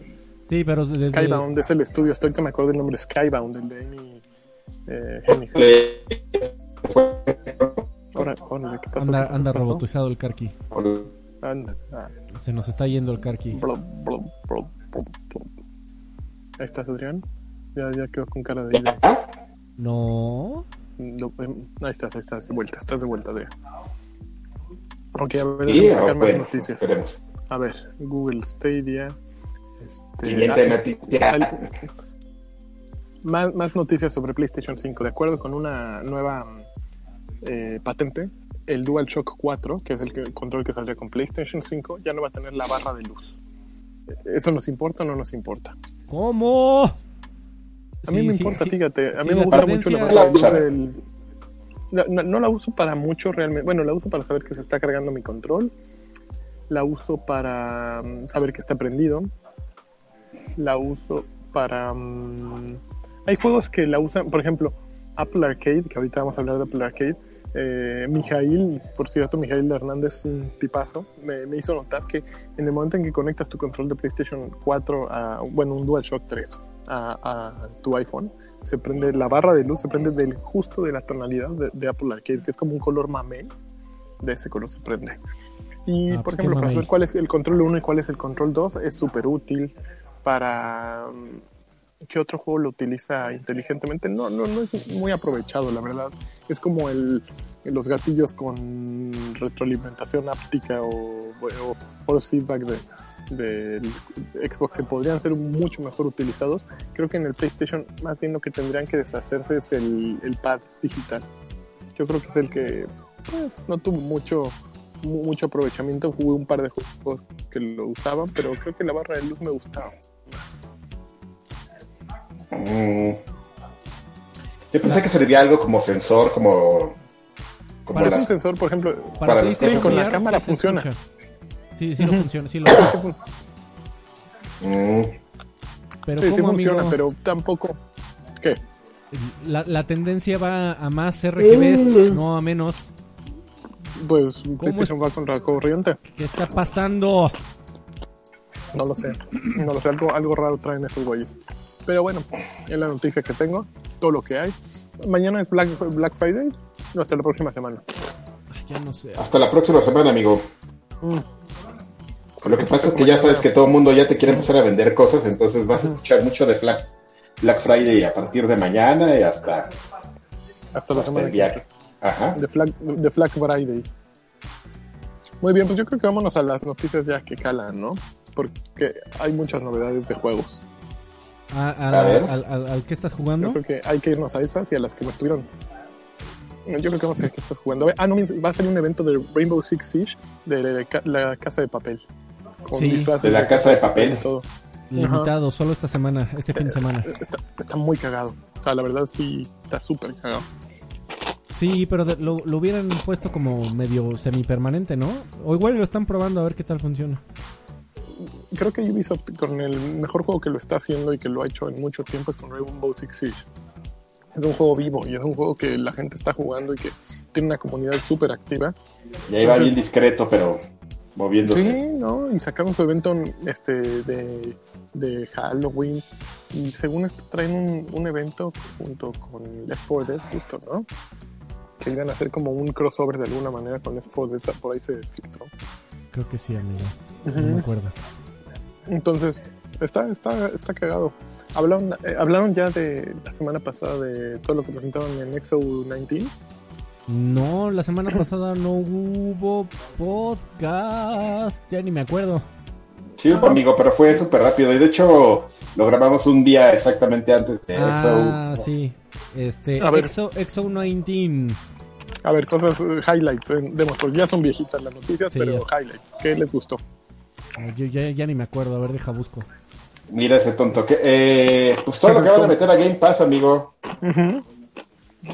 Sí, pero desde... Skybound es el estudio, hasta ahorita me acuerdo del nombre Skybound, el de Amy eh, Ahora, órale, ¿qué pasó? Anda, ¿Qué pasó? anda ¿Qué pasó? robotizado el Karki. Anda. Ah, Se nos está yendo el Karki. Ahí estás, Adrián. Ya, ya quedó con cara de idea. No. Em, ahí estás, ahí estás de vuelta, estás de vuelta, Adrián. Ok, a ver, Sí, vamos a ah, sacar más bueno, noticias. esperemos. A ver, Google Stadia. Este, Siguiente ah, noticia. sal- más, más noticias sobre PlayStation 5. De acuerdo con una nueva eh, patente, el DualShock 4, que es el, que- el control que saldría con PlayStation 5, ya no va a tener la barra de luz. ¿Eso nos importa o no nos importa? ¿Cómo? A mí me importa, fíjate. A sí, mí me la gusta mucho la barra de luz del... No, no- no la uso para mucho realmente. Bueno, la uso para saber que se está cargando mi control. La uso para mm, saber que está prendido. La uso para... mm, hay juegos que la usan, por ejemplo, Apple Arcade, que ahorita vamos a hablar de Apple Arcade. Eh, Mijail, por cierto, Mijail Hernández, un tipazo, me, hizo notar que en el momento en que conectas tu control de PlayStation 4 a, bueno, un DualShock 3 a, tu iPhone, se prende la barra de luz, se prende del justo de la tonalidad de, de Apple Arcade, que es como un color mamey, de ese color se prende. Y Ah, por pues qué ejemplo, para saber cuál es el control 1 y cuál es el control 2, es súper útil para... mm, ¿Qué otro juego lo utiliza inteligentemente? No, no, no es muy aprovechado, la verdad. Es como el, los gatillos con retroalimentación áptica o, o force feedback de, del Xbox que podrían ser mucho mejor utilizados. Creo que en el PlayStation más bien lo que tendrían que deshacerse es el, el pad digital. Yo creo que es el que pues, no tuvo mucho mu- mucho aprovechamiento. Jugué un par de juegos que lo usaban, pero creo que la barra de luz me gustaba. Mm. Yo pensé que servía algo como sensor, como. como Para un sensor, por ejemplo, Para, Para las con la cámara sí funciona. escucha. Sí, sí lo Ujú. funciona, sí lo Mm. Pero sí, sí amigo, funciona, pero tampoco. ¿Qué? la, la tendencia va a más RGBs, Mm. no a menos. Pues PlayStation va contra corriente. ¿Qué está pasando? No lo sé. No lo sé. Algo, algo raro traen esos güeyes. Pero bueno, es la noticia que tengo. Todo lo que hay. Mañana es Black, Black Friday. No, hasta la próxima semana. Ay, Ya no sé. Hasta la próxima semana, amigo. Mm. Lo que pasa es que ya sabes que todo el mundo ya te quiere empezar a vender cosas, entonces vas a escuchar mucho de Black, Black Friday a partir de mañana y hasta, Hasta la hasta semana el que día. viene. Ajá. De Flag, de Flag Friday. Muy bien, pues yo creo que vámonos a las noticias ya que calan, ¿no? Porque hay muchas novedades de juegos. ¿A, a ver. al, al- al qué estás Yo jugando? creo que hay que irnos a esas y a las que no estuvieron. Yo creo que vamos a ver qué estás jugando. Ah, no, va a ser un evento de Rainbow Six Siege de la, ca- la casa de papel. Con Sí. De la casa de papel. y todo. Limitado, solo esta semana, este fin de semana. Está, está muy cagado. O sea, la verdad sí, está súper cagado. Sí, pero de- lo, lo hubieran puesto como medio semipermanente, ¿no? O igual lo están probando a ver qué tal funciona. Creo que Ubisoft con el mejor juego que lo está haciendo y que lo ha hecho en mucho tiempo es con Rainbow Six Siege. Es un juego vivo y es un juego que la gente está jugando y que tiene una comunidad súper activa. Y ahí va bien discreto, pero moviéndose. Sí, ¿no? Y sacaron su evento este, de, de Halloween. Y según esto traen un, un evento junto con Left 4 Dead, justo, ¿no? Que iban a hacer como un crossover de alguna manera con Left 4 Dead, por ahí se filtró. Creo que sí, amigo. No me acuerdo. Entonces, está, está, está cagado. Hablaron, eh, hablaron ya de la semana pasada de todo lo que presentaron en Exo 19. No, la semana pasada no hubo podcast. Ya ni me acuerdo. Sí, amigo, pero fue súper rápido. Y de hecho, lo grabamos un día exactamente antes de Ah, Exo. sí. Este, A ver. Exo, Exo 19. A ver, cosas, eh, highlights, eh, demos, porque ya son viejitas las noticias, Sí, pero ya. highlights. ¿Qué les gustó? Yo ya, ya ni me acuerdo. A ver, deja busco. Mira ese tonto. que eh, Pues todo lo que van a meter a Game Pass, amigo.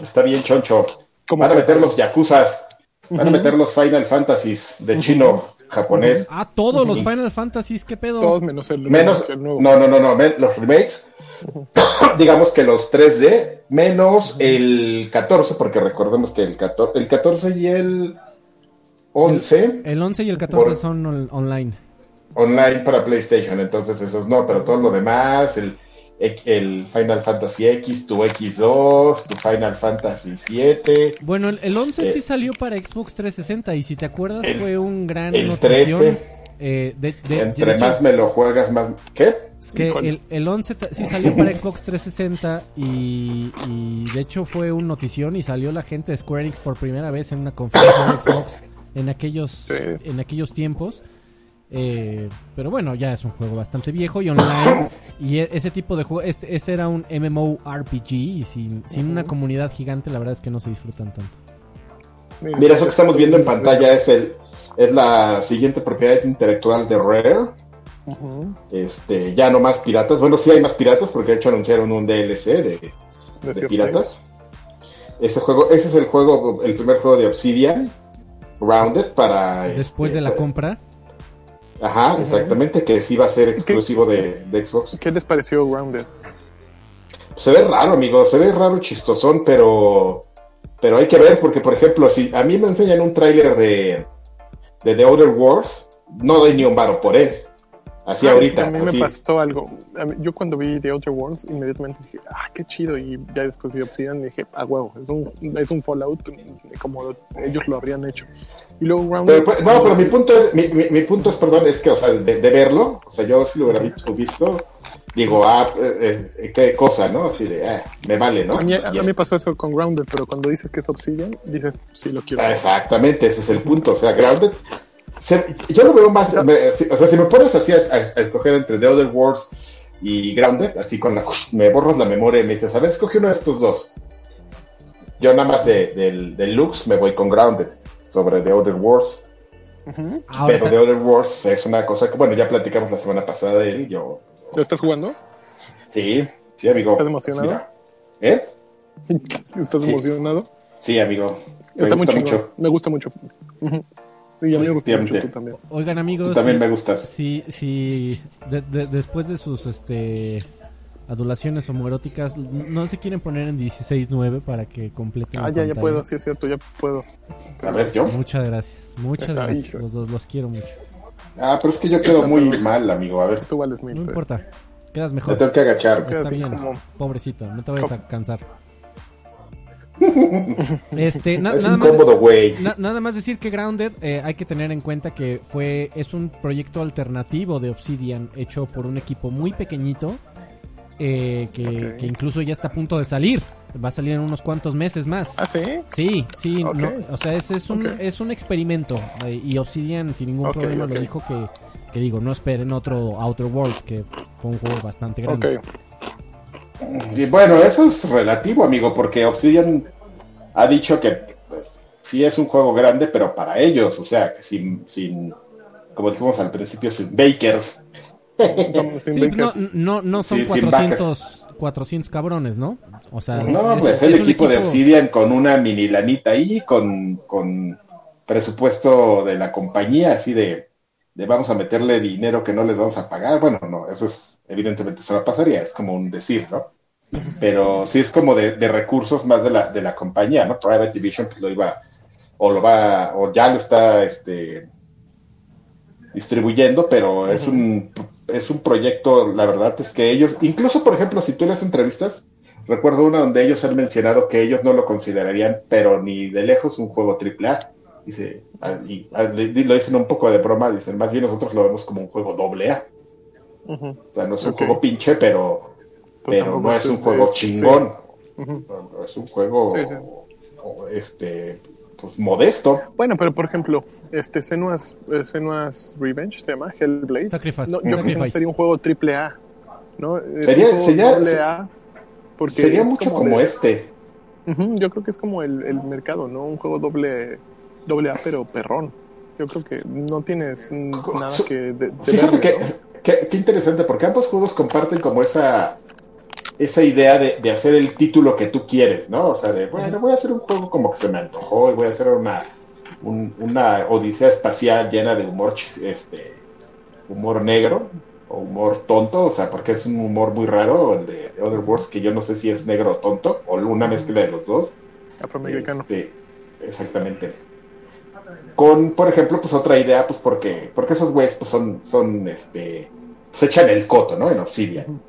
Está bien choncho. ¿Cómo Van a meter los Yakuzas. Van a meter los Final Fantasies de chino, japonés. Ah, todos los Final Fantasies, ¿qué pedo? Todos menos el, Menos. el nuevo. No, no, no, no. Los remakes. Digamos que los 3D. Menos el 14, porque recordemos que el 14, el 14 y el 11 El 11 y el 14 Por- son on- online. online para PlayStation. Entonces, esos no, pero todo lo demás. El, el Final Fantasy X, tu X2, tu Final Fantasy 7. Bueno, el, el 11 Eh, sí salió para Xbox 360 y si te acuerdas el- fue un gran el notición. 13. Eh, de, de- Entre de hecho, más me lo juegas, más. ¿Qué? es que el, el 11 ta- sí salió para Xbox 360 y, y de hecho fue un notición y salió la gente de Square Enix por primera vez en una conferencia de Xbox en aquellos, Sí. en aquellos tiempos. Eh, pero bueno, ya es un juego bastante viejo y online. Y e- ese tipo de juego, este, ese era un MMORPG y sin, sin una comunidad gigante, la verdad es que no se disfrutan tanto. Mira, eso que estamos viendo en pantalla es el es la siguiente propiedad intelectual de Rare. Este, ya no más piratas. Bueno, sí hay más piratas porque de hecho anunciaron un DLC de, De de cierto. piratas. Ese juego, ese es el juego, el primer juego de Obsidian, Rounded para Después este, de la para- compra, Ajá, exactamente, que sí va a ser exclusivo de, de Xbox. ¿Qué les pareció Grounded? Se ve raro, amigo, se ve raro, chistosón, pero pero hay que ver porque, por ejemplo, si a mí me enseñan un tráiler de, de The Outer Worlds, no doy ni un varo por él. Así Ah, ahorita, A mí así. me pasó algo. Mí- yo cuando vi The Outer Worlds, inmediatamente dije, ah, qué chido. Y ya después vi Obsidian y dije, ah, huevo, es un, es un Fallout como lo- ellos lo habrían hecho. Y luego Grounded. Pero, pues, no, pero mi punto es, mi, mi- mi punto es, perdón, es que, o sea, de, de verlo, o sea, yo sí lo hubiera visto, visto, digo, ah, eh, eh, qué cosa, ¿no? Así de, ah, me vale, ¿no? A mí, a mí me pasó eso con Grounded, pero cuando dices que es Obsidian, dices, sí, lo quiero. Ah, Exactamente, ese es el punto. O sea, Grounded. Se- yo lo veo más. me- si- o sea, si me pones así a, a- a escoger entre The Other Wars y Grounded, así con la. Me borras la memoria y me dices, a ver, escoge uno de estos dos. Yo nada más de, del, del Lux me voy con Grounded sobre The Other. Ahora, pero The Other Wars es una cosa que, bueno, ya platicamos la semana pasada de él y yo. ¿Lo estás jugando? Sí, sí, amigo. ¿Estás emocionado? Mira. ¿Eh? ¿Estás Sí. emocionado? Sí, amigo. Me Está muy gusta mucho. Me gusta mucho. Y a mí me gusta mucho tú también. oigan amigos, Tú también si- me gustas. si, si de- de- después de sus este adulaciones homoeróticas no se quieren poner en 16.9 para que completen Ah, ya, ya pantalla? puedo, sí es cierto, ya puedo. A ver, yo. Muchas gracias, muchas gracias. hijo. Los dos los quiero mucho. Ah, pero es que yo quedo muy mal, amigo. A ver, Tú vales mil. No pero- importa, quedas me mejor. tengo que agachar. Está bien, como- pobrecito, no te vayas a cansar. Este, na- es nada más incómodo, güey. Na- nada más decir que Grounded eh, hay que tener en cuenta que fue es un proyecto alternativo de Obsidian hecho por un equipo muy pequeñito eh, que, incluso ya está a punto de salir. Va a salir en unos cuantos meses más. Ah, sí. Sí, sí, no, o sea, es, es un es un experimento eh, y Obsidian sin ningún problema lo dijo que, que digo, no esperen otro Outer Worlds que fue un juego bastante grande. Y bueno, eso es relativo, amigo, porque Obsidian ha dicho que pues, sí es un juego grande, pero para ellos, o sea, que sin, sin como dijimos al principio, sin bakers. Vamos, sin Sí, no, bakers. no, no son Sí, sin 400, 400 cabrones, ¿no? O sea, No, es- pues el un equipo, de Obsidian con una mini lanita ahí, con, con presupuesto de la compañía, así de, de vamos a meterle dinero que no les vamos a pagar. Bueno, no, eso es, evidentemente eso no pasaría, es como un decir, ¿no? Pero sí es como de, recursos más de la, de la compañía, ¿no? Private Division pues lo iba, o lo va, o ya lo está, este, distribuyendo, pero es un es un proyecto, la verdad es que ellos, incluso por ejemplo, si tú les entrevistas, recuerdo una donde ellos han mencionado que ellos no lo considerarían, pero ni de lejos un juego triple A. Dice, ah, y ah, le- lo dicen un poco de broma, dicen, más bien nosotros lo vemos como un juego doble A. O sea, no es un juego pinche, pero, pero tampoco no es un juego es- chingón. Es un juego Sí, sí. o- este pues modesto. Bueno, pero por ejemplo, este Senua's, eh, Senua's Revenge se llama Hellblade. Sacrifice. No, yo creo que sería un juego triple A, ¿no? Sería- sería- doble A porque Sería es mucho como, de- este. Yo creo que es como el, el mercado, ¿no? Un juego doble, doble A, pero perrón. Yo creo que no tienes nada que de, de Fíjate que, ¿no? Qué interesante, porque ambos juegos comparten como esa esa idea de, de hacer el título que tú quieres, ¿no? O sea, de, bueno, voy a hacer un juego como que se me antojó y voy a hacer una, un- una odisea espacial llena de humor, este, humor negro o humor tonto, o sea, porque es un humor muy raro, el de, de Other Worlds, que yo no sé si es negro o tonto, o una mezcla de los dos. Afroamericano. Este, exactamente. Con, por ejemplo, pues otra idea, pues porque, porque esos güeyes pues son, son, este, se echan el coto, ¿no? En Obsidian.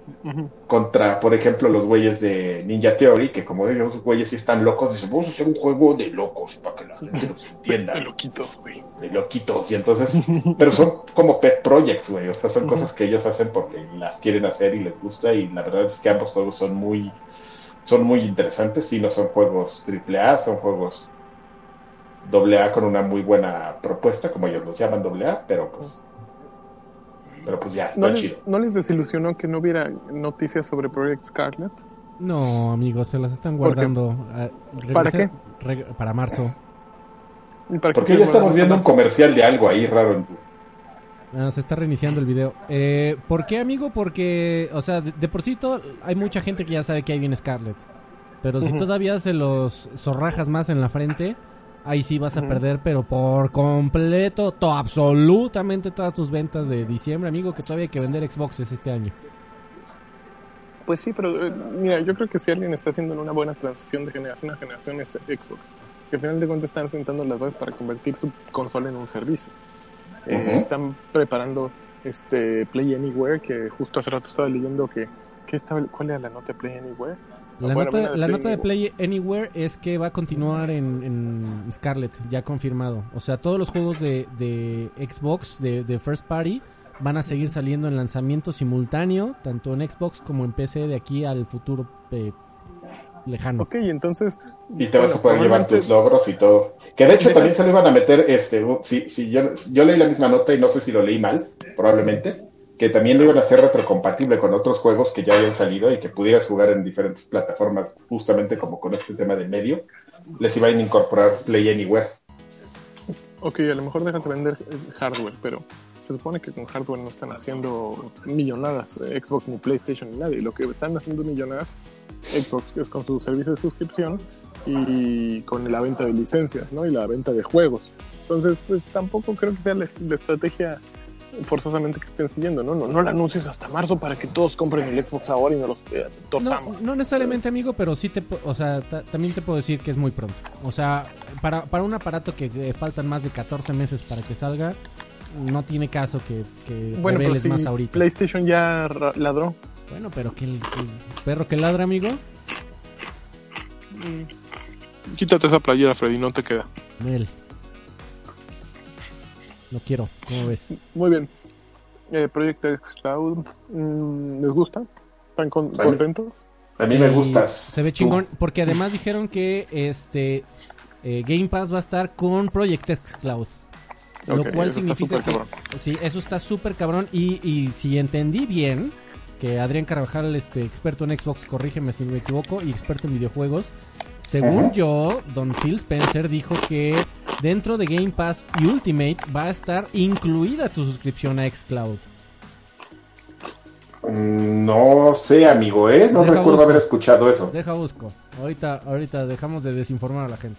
Contra, por ejemplo, los güeyes de Ninja Theory, que como digo, esos güeyes sí están locos, dicen, vamos a hacer un juego de locos para que la gente los entienda. De loquitos, güey. de loquitos. Y entonces, pero son como pet projects, güey. O sea, son cosas que ellos hacen porque las quieren hacer y les gusta. Y la verdad es que ambos juegos son muy, son muy interesantes. Sí, no son juegos triple A, son juegos doble A con una muy buena propuesta, como ellos los llaman doble A, pero pues, pero pues ya, ¿No está les, chido. ¿No les desilusionó que no hubiera noticias sobre Project Scarlet? No, amigos, se las están ¿Por qué? guardando. Ah, ¿Para reg- para marzo. ¿Y para qué Porque ya estamos viendo un comercial de algo ahí raro en tu. Ah, se está reiniciando el video. Eh, ¿Por qué, amigo? Porque, o sea, de, de por sí todo- hay mucha gente que ya sabe que ahí viene Scarlett. Pero si Ujú. todavía se los zorrajas más en la frente, ahí sí vas a perder, pero por completo, to- absolutamente todas tus ventas de diciembre, amigo, que todavía hay que vender Xboxes este año. Pues sí, pero eh, mira, yo creo que si alguien está haciendo una buena transición de generación a generación es Xbox. Que al final de cuentas están sentando las bases para convertir su consola en un servicio. Eh. Están preparando este Play Anywhere, que justo hace rato estaba leyendo que... que estaba, ¿Cuál era la nota de Play Anywhere? La, Bueno, nota, la Play nota de Anywhere. Play Anywhere es que va a continuar en, en Scarlett, ya confirmado. O sea, todos los juegos de, de Xbox, de, de First Party, van a seguir saliendo en lanzamiento simultáneo, tanto en Xbox como en PC de aquí al futuro eh, lejano. Ok, entonces... Y te vas a poder llevar tus logros y todo. Que de hecho también se lo iban a meter, este, u- si, si yo, yo leí la misma nota y no sé si lo leí mal, probablemente, que también lo iban a hacer retrocompatible con otros juegos que ya habían salido y que pudieras jugar en diferentes plataformas, justamente como con este tema de medio, les iban a incorporar Play Anywhere. Ok, a lo mejor déjate vender eh, hardware, pero se supone que con hardware no están haciendo millonadas eh, Xbox ni PlayStation ni nadie. Lo que están haciendo millonadas Xbox es con su servicio de suscripción y con la venta de licencias, ¿no? Y la venta de juegos. Entonces, pues tampoco creo que sea la estrategia forzosamente que estén siguiendo, ¿no? ¿no? No la anuncies hasta marzo para que todos compren el Xbox ahora y no los eh, No, torzamos. no necesariamente, amigo, pero sí te, o sea, ta- también te puedo decir que es muy pronto. O sea, para, para un aparato que eh, faltan más de 14 meses para que salga, no tiene caso que, que Bueno, pero si más ahorita. PlayStation ya ladró. Bueno, pero que el, que el perro que ladra, amigo, Quítate esa playera, Freddy, no te queda. Mel. No quiero, ¿cómo ves? Muy bien. Eh, Project X Cloud, mm, ¿les gusta? ¿Están con- Vale. contentos? A mí me gustas. Se ve chingón, porque además dijeron que este eh, Game Pass va a estar con Project X Cloud. Lo cual eso está significa súper que cabrón. sí, eso está súper cabrón y, y si entendí bien que Adrián Carvajal, este experto en Xbox, corrígeme si me equivoco, y experto en videojuegos, según yo, Don Phil Spencer dijo que dentro de Game Pass y Ultimate va a estar incluida tu suscripción a Xcloud. Mm, No sé, amigo, ¿eh? No Deja recuerdo busco. haber escuchado eso. Deja busco. Ahorita, ahorita dejamos de desinformar a la gente.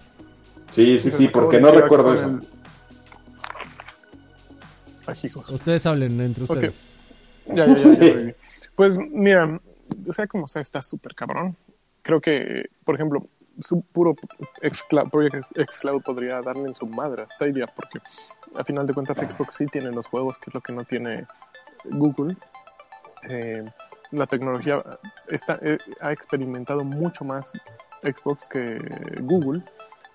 Sí, sí, sí, porque no recuerdo eso. el- Ay, hijos. Ustedes hablen entre ustedes. Ya, ya, ya, ya. Pues mira, sea como sea, está súper cabrón. Creo que, por ejemplo, su puro Xcloud, Project Xcloud podría darle en su madre a Stadia, porque a final de cuentas Xbox sí tiene los juegos, que es lo que no tiene Google. Eh, la tecnología está, eh, ha experimentado mucho más Xbox que Google.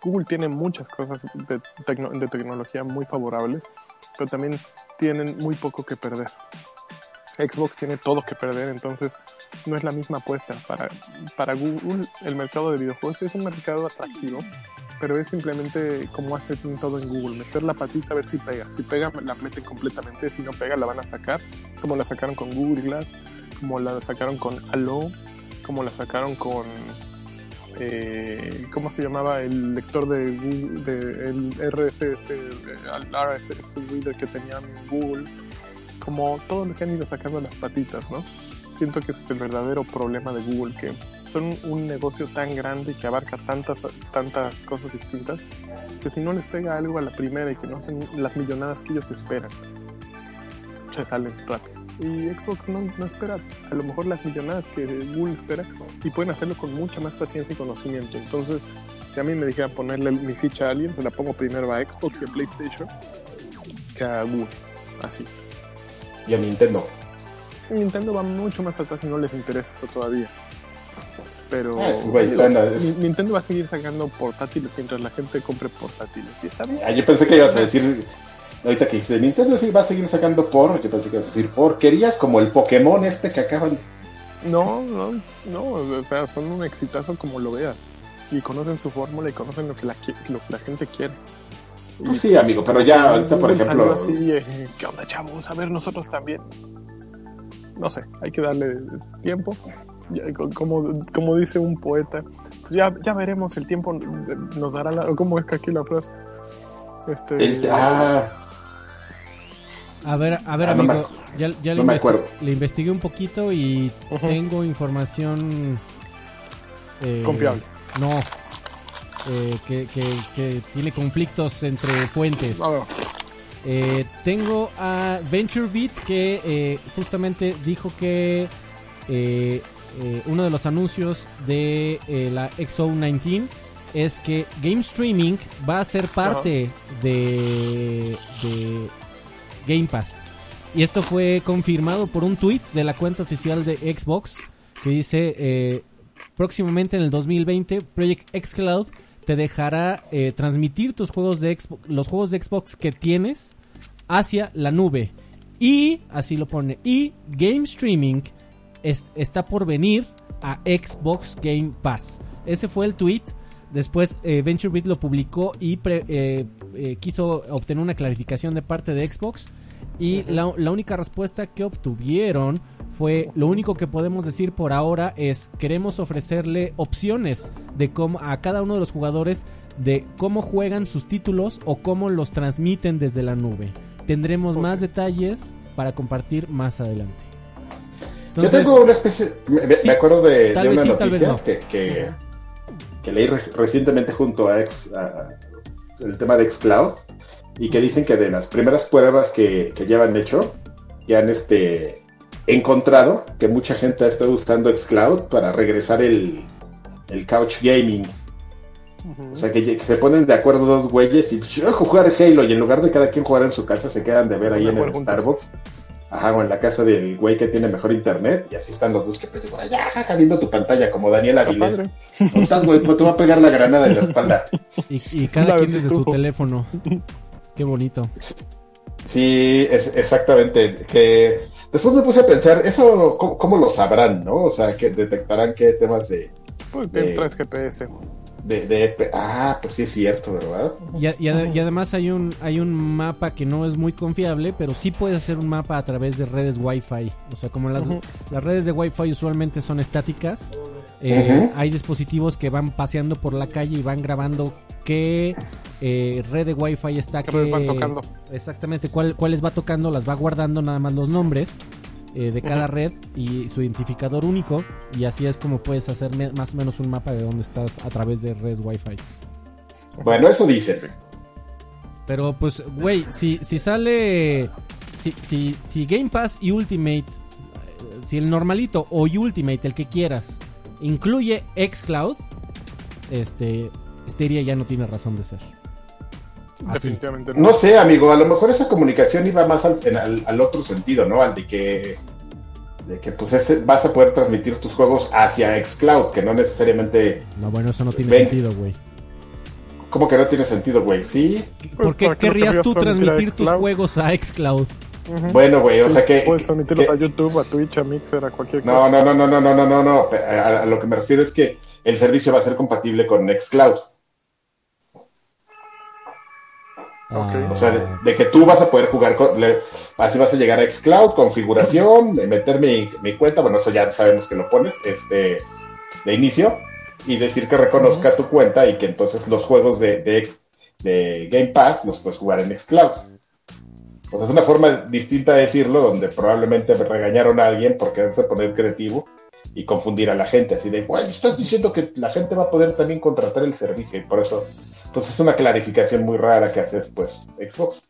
Google tiene muchas cosas de, tecno- de tecnología muy favorables, pero también tienen muy poco que perder. Xbox tiene todo que perder, entonces no es la misma apuesta. Para, para Google, el mercado de videojuegos es un mercado atractivo, pero es simplemente como hacen todo en Google: meter la patita a ver si pega. Si pega, la meten completamente, si no pega, la van a sacar, como la sacaron con Google Glass, como la sacaron con Allo, como la sacaron con. eh, ¿Cómo se llamaba el lector de Google, de, el RSS, el RSS reader que tenían Google? como todo lo que han ido sacando las patitas, ¿no? Siento que ese es el verdadero problema de Google, que son un negocio tan grande que abarca tantas, tantas cosas distintas, que si no les pega algo a la primera y que no hacen las millonadas que ellos esperan, se salen rápido. Y Xbox no, no espera a lo mejor las millonadas que Google espera y pueden hacerlo con mucha más paciencia y conocimiento. Entonces, si a mí me dijeran ponerle mi ficha a alguien, se la pongo primero a Xbox y a PlayStation que a Google. Así. Y a Nintendo. Nintendo va mucho más atrás y no les interesa eso todavía. Pero güey, digo, Ni- Nintendo va a seguir sacando portátiles mientras la gente compre portátiles. Y está bien. Ah, yo pensé que ibas a decir, ahorita que dice Nintendo sí va a seguir sacando por, yo pensé que ibas a decir porquerías como el Pokémon este que acaban. No, no, no. O sea, son un exitazo como lo veas. Y conocen su fórmula y conocen lo que la, lo que la gente quiere. Pues sí, amigo, pero ya ahorita, por ejemplo, así, eh, ¿qué onda, chavos? A ver, nosotros también. No sé, hay que darle tiempo. Como, como dice un poeta, pues ya, ya veremos, el tiempo nos dará la... ¿Cómo es que aquí la frase? Este, el- ah, A ver, a ver, Ah, no me amigo, ya, ya le, no me investi- acuerdo. le investigué un poquito y tengo información eh, Confiable. No, eh, que, que- que tiene conflictos entre fuentes. A ver, Eh, tengo a VentureBeat que eh, justamente dijo que eh, eh, uno de los anuncios de la XO19 es que Game Streaming va a ser parte de, de Game Pass. Y esto fue confirmado por un tweet de la cuenta oficial de Xbox que dice próximamente en el 2020 Project xCloud te dejará eh, transmitir tus juegos de Xbox, los juegos de Xbox que tienes hacia la nube Y, así lo pone, y Game Streaming es- está por venir a Xbox Game Pass. Ese fue el tweet. Después eh, VentureBeat lo publicó y pre- eh, eh, quiso obtener una clarificación de parte de Xbox. Y la, la única respuesta que obtuvieron fue lo único que podemos decir por ahora es queremos ofrecerle opciones de cómo a cada uno de los jugadores de cómo juegan sus títulos o cómo los transmiten desde la nube. Tendremos más detalles para compartir más adelante. Yo tengo una especie, me, me- Sí, me acuerdo de, una sí, noticia no. que, que, que leí re- recientemente junto a, ex, a- el tema de Xcloud y que dicen que de las primeras pruebas que, que ya han hecho, ya han este, encontrado que mucha gente ha estado usando Xcloud para regresar el, el couch gaming. O sea, que, que se ponen de acuerdo dos güeyes y pues, yo voy a jugar Halo y en lugar de cada quien jugar en su casa, se quedan de ver ahí en el. Starbucks. Ajá, o en la casa del güey que tiene mejor internet y así están los dos que pues, ya, jaja, viendo tu pantalla como Daniel Avilés. ¿Cómo estás, güey? Pues te va a pegar la granada en la espalda. Y, y cada La quien desde su teléfono. Qué bonito. Sí, es exactamente. Que después me puse a pensar, ¿eso cómo, cómo lo sabrán, no? O sea, que detectarán qué temas de, Pues De- GPS. de, de- Ah, pues sí es cierto, ¿verdad? Y, a- y ade- y además hay un hay un mapa que no es muy confiable, pero sí puede hacer un mapa a través de redes Wi-Fi. O sea, como las, las redes de Wi-Fi usualmente son estáticas, eh, hay dispositivos que van paseando por la calle y van grabando qué eh, red de Wi-Fi está Que van tocando. Exactamente, cuál, cuáles va tocando, las va guardando nada más los nombres eh, de cada red y su identificador único. Y así es como puedes hacer más o menos un mapa de dónde estás a través de redes Wi-Fi. Bueno, eso dicen. Pero pues, güey, si, si sale. Si, si, si Game Pass y Ultimate. eh, Si el normalito o Ultimate, el que quieras, incluye Xcloud, este. Stadia ya no tiene razón de ser. Así. Definitivamente No sé, amigo, a lo mejor esa comunicación iba más al, en- al, al otro sentido, ¿no? Al de que, de que pues ese- vas a poder transmitir tus juegos hacia Xcloud, que no necesariamente, No, bueno, eso no tiene Ven. sentido, güey. como que no tiene sentido, güey, ¿sí? ¿Por qué ¿para qué no querrías tú transmitir tus juegos a Xcloud? Bueno, güey, o sea que. Puedes transmitirlos a YouTube, a Twitch, a Mixer, a cualquier no, cosa. No, no, no, no, no, no, no, no. A, a, lo que me refiero es que el servicio va a ser compatible con Nextcloud. Okay. O sea, de, que tú vas a poder jugar con. Así vas a llegar a Xcloud, configuración, meter mi, mi, cuenta, bueno, eso ya sabemos que lo pones, este, de inicio, y decir que reconozca tu cuenta y que entonces los juegos de, Game Pass los puedes jugar en Xcloud. O sea, es una forma distinta de decirlo, donde probablemente me regañaron a alguien por quererse poner creativo y confundir a la gente, así de, güey, estás diciendo que la gente va a poder también contratar el servicio, y por eso pues es una clarificación muy rara que hace después Xbox.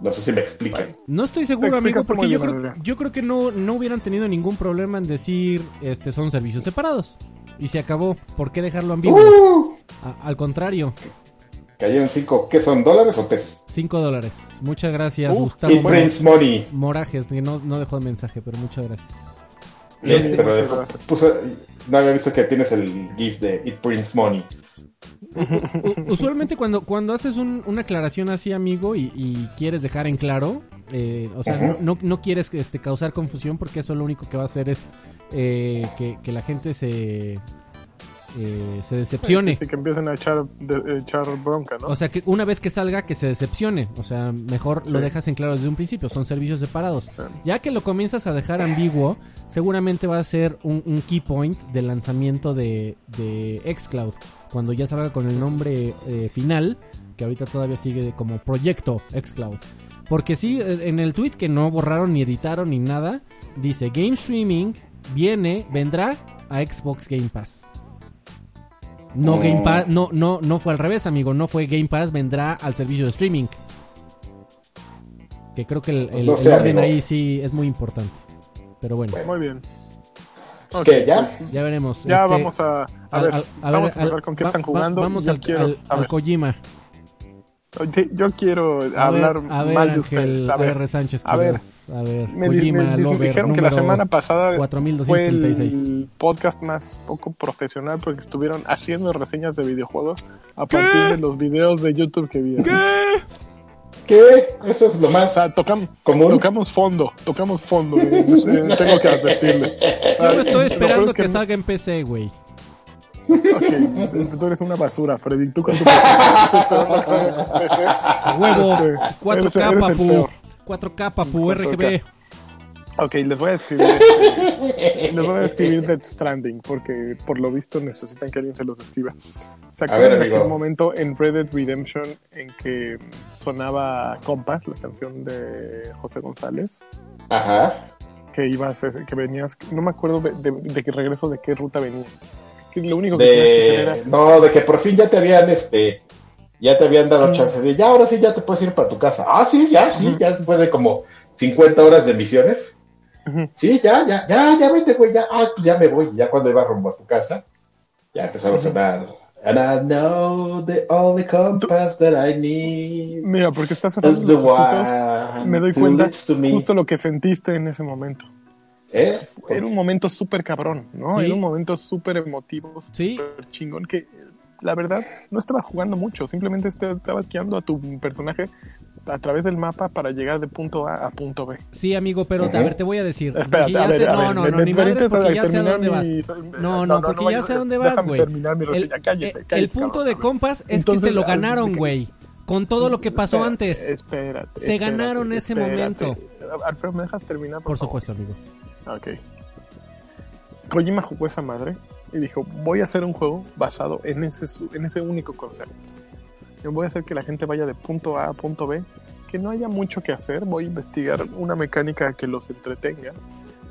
No sé si me explican. No estoy seguro, amigo, porque yo creo, yo creo que no, no hubieran tenido ningún problema en decir este son servicios separados. Y se acabó. ¿Por qué dejarlo ambiguo? ¡Uh! A- al contrario, Cayeron cinco, ¿qué son? ¿Dólares o pesos? 5 dólares. Muchas gracias, Uh, Gustavo It brings money. Morajes, que no, no dejó mensaje, pero muchas gracias. Este, Este- pero dejó- puso- no había visto que tienes el GIF de It brings money. Usualmente cuando, cuando haces un- una aclaración así, amigo, y, y quieres dejar en claro, eh, o sea, no, no quieres este, causar confusión porque eso lo único que va a hacer es eh, que, que la gente se, eh, se decepcione. Sí, sí, que empiecen a echar, de- echar bronca, ¿no? O sea, que una vez que salga, que se decepcione. O sea, mejor lo dejas en claro desde un principio. Son servicios separados. Ya que lo comienzas a dejar ambiguo, seguramente va a ser un, un key point del lanzamiento de, de Xcloud. Cuando ya salga con el nombre eh, final, que ahorita todavía sigue como proyecto Xcloud. Porque sí, en el tweet que no borraron ni editaron ni nada, dice Game Streaming viene, vendrá a Xbox Game Pass. No Oh. Game Pass, no, no, no fue al revés, amigo. No fue Game Pass, vendrá al servicio de streaming. Que creo que el, Pues el- no el sé, orden amigo. ahí sí es muy importante. Pero bueno, Muy bien. ¿Qué, ya? pues, ya veremos. ya Este, vamos a, a al- ver, al- a vamos ver, a ver al- con qué va- están va- jugando. Vamos al, quiero, al- a al Kojima. Yo quiero A ver, hablar a ver, mal de Ángel ustedes. A ver, R. Sánchez. a ver. A ver, me, di- Kojima me- me Lover, dijeron que la semana pasada fue 4236. el podcast más poco profesional porque estuvieron haciendo reseñas de videojuegos a partir de los videos de YouTube que vieron. ¿Qué? Eso es lo O más sea, tocam- común. tocamos fondo, tocamos fondo. eh, tengo que advertirles. O sea, Yo me estoy esperando es que salga en PC, güey. Ok, tú eres una basura, Freddy. Tú con tu. Huevo, Este, eres- 4K, eres el papu. peor. 4K, papu, 4K. RGB. Ok, les voy a escribir este, les voy a escribir Death Stranding porque por lo visto necesitan que alguien se los escriba. ¿Se acuerdan de aquel momento en Red Dead Redemption en que sonaba Compass, la canción de José González? Ajá. Que ibas, que venías, no me acuerdo de, de, de qué regreso, de qué ruta venías. Lo único que De... era No, de que por fin ya te habían, este, ya te habían dado chance de, ya, ahora sí, ya te puedes ir para tu casa. Ah, sí, ya, sí, ya después de como 50 horas de misiones. Sí, ya, ya, ya, ya vete, güey, ya, ah, pues ya me voy. Ya cuando iba rumbo a tu casa, ya empezaba a sonar. And I know the only compass that I need Mira, porque estás the los one me doy cuenta justo lo que sentiste en ese momento. ¿Eh? Era un momento súper cabrón, ¿no? Sí. Era un momento súper emotivo, Sí. súper chingón, que la verdad no estabas jugando mucho, simplemente te- estabas guiando a tu personaje a través del mapa para llegar de punto A a punto B. Sí, amigo, pero a ver, te voy a decir. Espérate, porque ya a ver, sé- a no, ver, no, me- no, me ni permites porque ya sé a dónde vas. mi- No, no, porque ya sé a dónde vas, güey. El, cállese, el- punto cabrón. de compas es Entonces, que se lo ah, ganaron, güey. Con todo lo que pasó Espérate, antes. Espérate. Se ganaron ese momento. Alfredo, ¿me dejas terminar? Por favor? supuesto, amigo. Ok. Kojima jugó esa madre y dijo, voy a hacer un juego basado en ese, en ese único concepto. Voy a hacer que la gente vaya de punto A a punto B, que no haya mucho que hacer, voy a investigar una mecánica que los entretenga,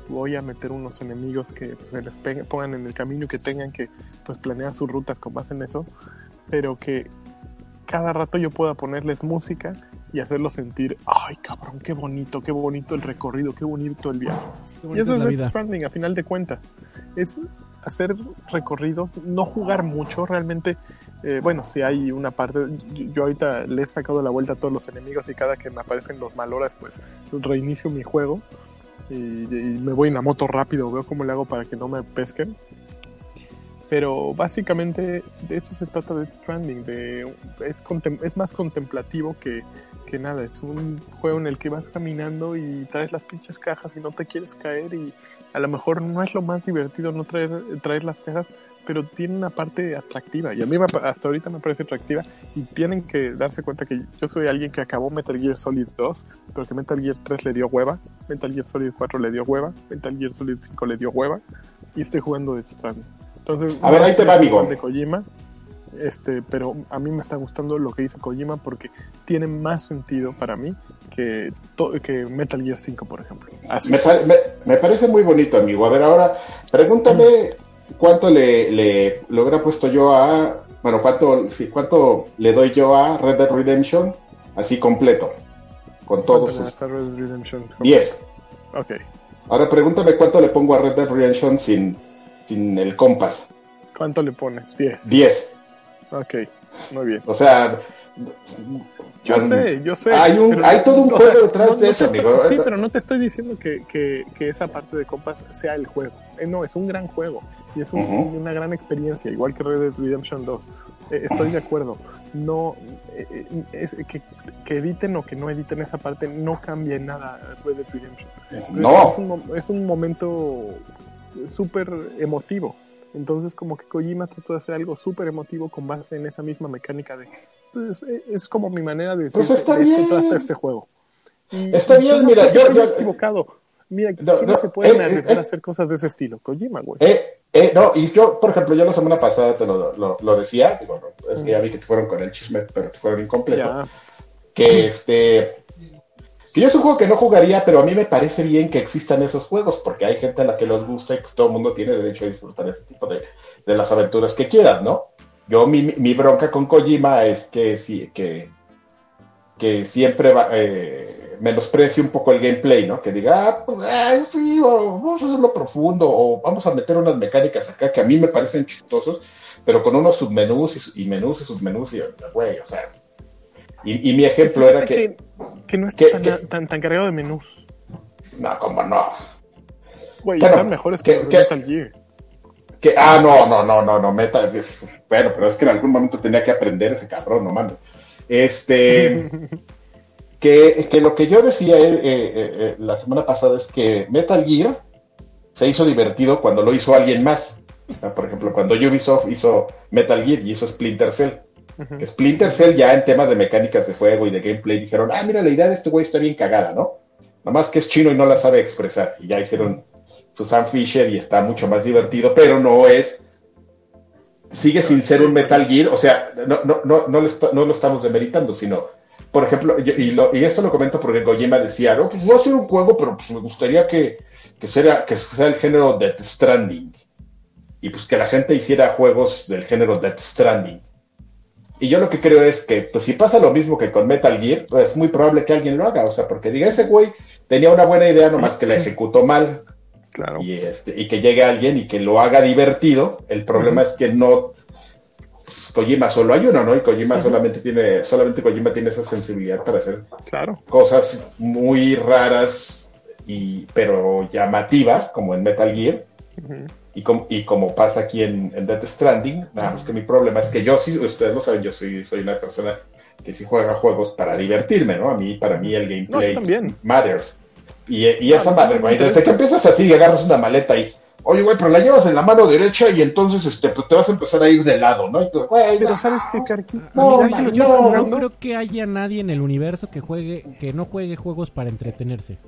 voy a meter unos enemigos que pues, se les pongan en el camino que tengan que pues, planear sus rutas con base en eso, pero que cada rato yo pueda ponerles música y hacerlos sentir, ay cabrón, qué bonito, qué bonito el recorrido, qué bonito el viaje. Qué Y eso es la vida. A final de cuentas. Es hacer recorridos, no jugar mucho, realmente. eh, bueno, si hay una parte. Yo, yo ahorita le he sacado la vuelta a todos los enemigos y cada que me aparecen los maloras, pues reinicio mi juego y, y me voy en la moto rápido, veo cómo le hago para que no me pesquen. Pero básicamente de eso se trata de Stranding, de, es, es más contemplativo que, que nada, es un juego en el que vas caminando y traes las pinches cajas y no te quieres caer y a lo mejor no es lo más divertido no traer, traer las cajas, pero tiene una parte atractiva y a mí me hasta ahorita me parece atractiva y tienen que darse cuenta que yo soy alguien que acabó Metal Gear Solid 2, pero que Metal Gear 3 le dio hueva, Metal Gear Solid 4 le dio hueva, Metal Gear Solid 5 le dio hueva y estoy jugando de Stranding. Entonces, A ver, ahí te va, amigo. de Kojima, este, pero a mí me está gustando lo que hizo Kojima porque tiene más sentido para mí que, que Metal Gear 5, por ejemplo. Me, me- me parece muy bonito, amigo. A ver, ahora, pregúntame cuánto le, le, le hubiera puesto yo a. Bueno, cuánto, sí, cuánto le doy yo a Red Dead Redemption, así completo, con todos ¿Cuánto le sus das a Red Dead Redemption? 10. Ok. Ahora pregúntame cuánto le pongo a Red Dead Redemption sin, sin el compás. ¿Cuánto le pones? 10. 10. Ok, muy bien. O sea, Yo um, sé, yo sé. Hay, un, hay todo un juego sea, detrás no- de eso, te estoy- amigo. Sí, pero no te estoy diciendo que, que, que esa parte de compas sea el juego. Eh, no, es un gran juego y es un- una gran experiencia, igual que Red Dead Redemption 2. Eh, estoy de acuerdo. No, eh, eh, es que, que editen o que no editen esa parte no cambia en nada Red Dead Redemption. No. Es un, es un momento súper emotivo. Entonces, como que Kojima trató de hacer algo súper emotivo con base en esa misma mecánica de. pues, es, es como mi manera de decir Pues está de esto bien. trata este juego. Y- Está bien, no mira, yo- yo- equivocado. Mira, No, ¿quiénes no, se pueden eh, arriesgar eh, a hacer cosas de ese estilo? Kojima, güey. Eh, eh, no, y yo, por ejemplo, yo la semana pasada te lo, lo, lo decía, digo, no, es que ya vi que te fueron con el chisme, pero te fueron incompleto. ya. que este que yo es un juego que no jugaría, pero a mí me parece bien que existan esos juegos, porque hay gente a la que les gusta y pues todo el mundo tiene derecho a disfrutar ese tipo de, de las aventuras que quieran, ¿no? Yo mi, mi bronca con Kojima es que sí, que, que siempre va, eh, menosprecie un poco el gameplay, ¿no? Que diga, ah, pues ah, sí, o vamos a hacerlo profundo, o vamos a meter unas mecánicas acá que a mí me parecen chistosos, pero con unos submenús y, y menús y submenús y, güey, o sea. Y, y mi ejemplo era que, que no está tan, tan, tan cargado de menús. no, como no. Güey, Bueno, están mejores que- Metal Gear. Que, ah, no, no, no, no, no, meta, es- bueno, pero es que en algún momento tenía que aprender ese cabrón, no mames. Este, Que, que lo que yo decía eh, eh, eh, la semana pasada es que Metal Gear se hizo divertido cuando lo hizo alguien más. O sea, por ejemplo, cuando Ubisoft hizo Metal Gear y hizo Splinter Cell. Splinter Cell ya en temas de mecánicas de juego y de gameplay dijeron, ah, mira, la idea de este güey está bien cagada, ¿no? Nomás que es chino y no la sabe expresar. Y ya hicieron Susan Fisher y está mucho más divertido, pero no es sigue sin ser un Metal Gear, o sea, no, no, no, no, no lo estamos demeritando, sino, por ejemplo, y, esto lo comento porque Kojima decía, no, pues voy a hacer un juego, pero pues me gustaría que, que, que sea el género Death Stranding. Y pues que la gente hiciera juegos del género Death Stranding. Y yo lo que creo es que, pues si pasa lo mismo que con Metal Gear, pues es muy probable que alguien lo haga, o sea, porque diga, ese güey tenía una buena idea, nomás que la ejecutó mal, Claro. y, este, y que llegue alguien y que lo haga divertido. El problema es que no. pues, Kojima solo hay uno, ¿no? Y Kojima solamente tiene, solamente Kojima tiene esa sensibilidad para hacer Claro. cosas muy raras y pero llamativas, como en Metal Gear. Ujú. Y, com- y como pasa aquí en, en Death Stranding, nada más que mi problema es que yo sí, ustedes lo saben, yo soy, soy una persona que sí juega juegos para divertirme, ¿no? A mí, para mí el No, gameplay yo también. matters. Y, y No, esa no, madre, no, güey, no, desde no. que empiezas así y agarras una maleta y, oye, güey, pero la llevas en la mano derecha y entonces este, pues, te vas a empezar a ir de lado, ¿no? Y tú, güey, Pero no. ¿sabes qué, Karki? No, Mira, man, yo no, no, no. creo que haya nadie en el universo que juegue, que no juegue juegos para entretenerse.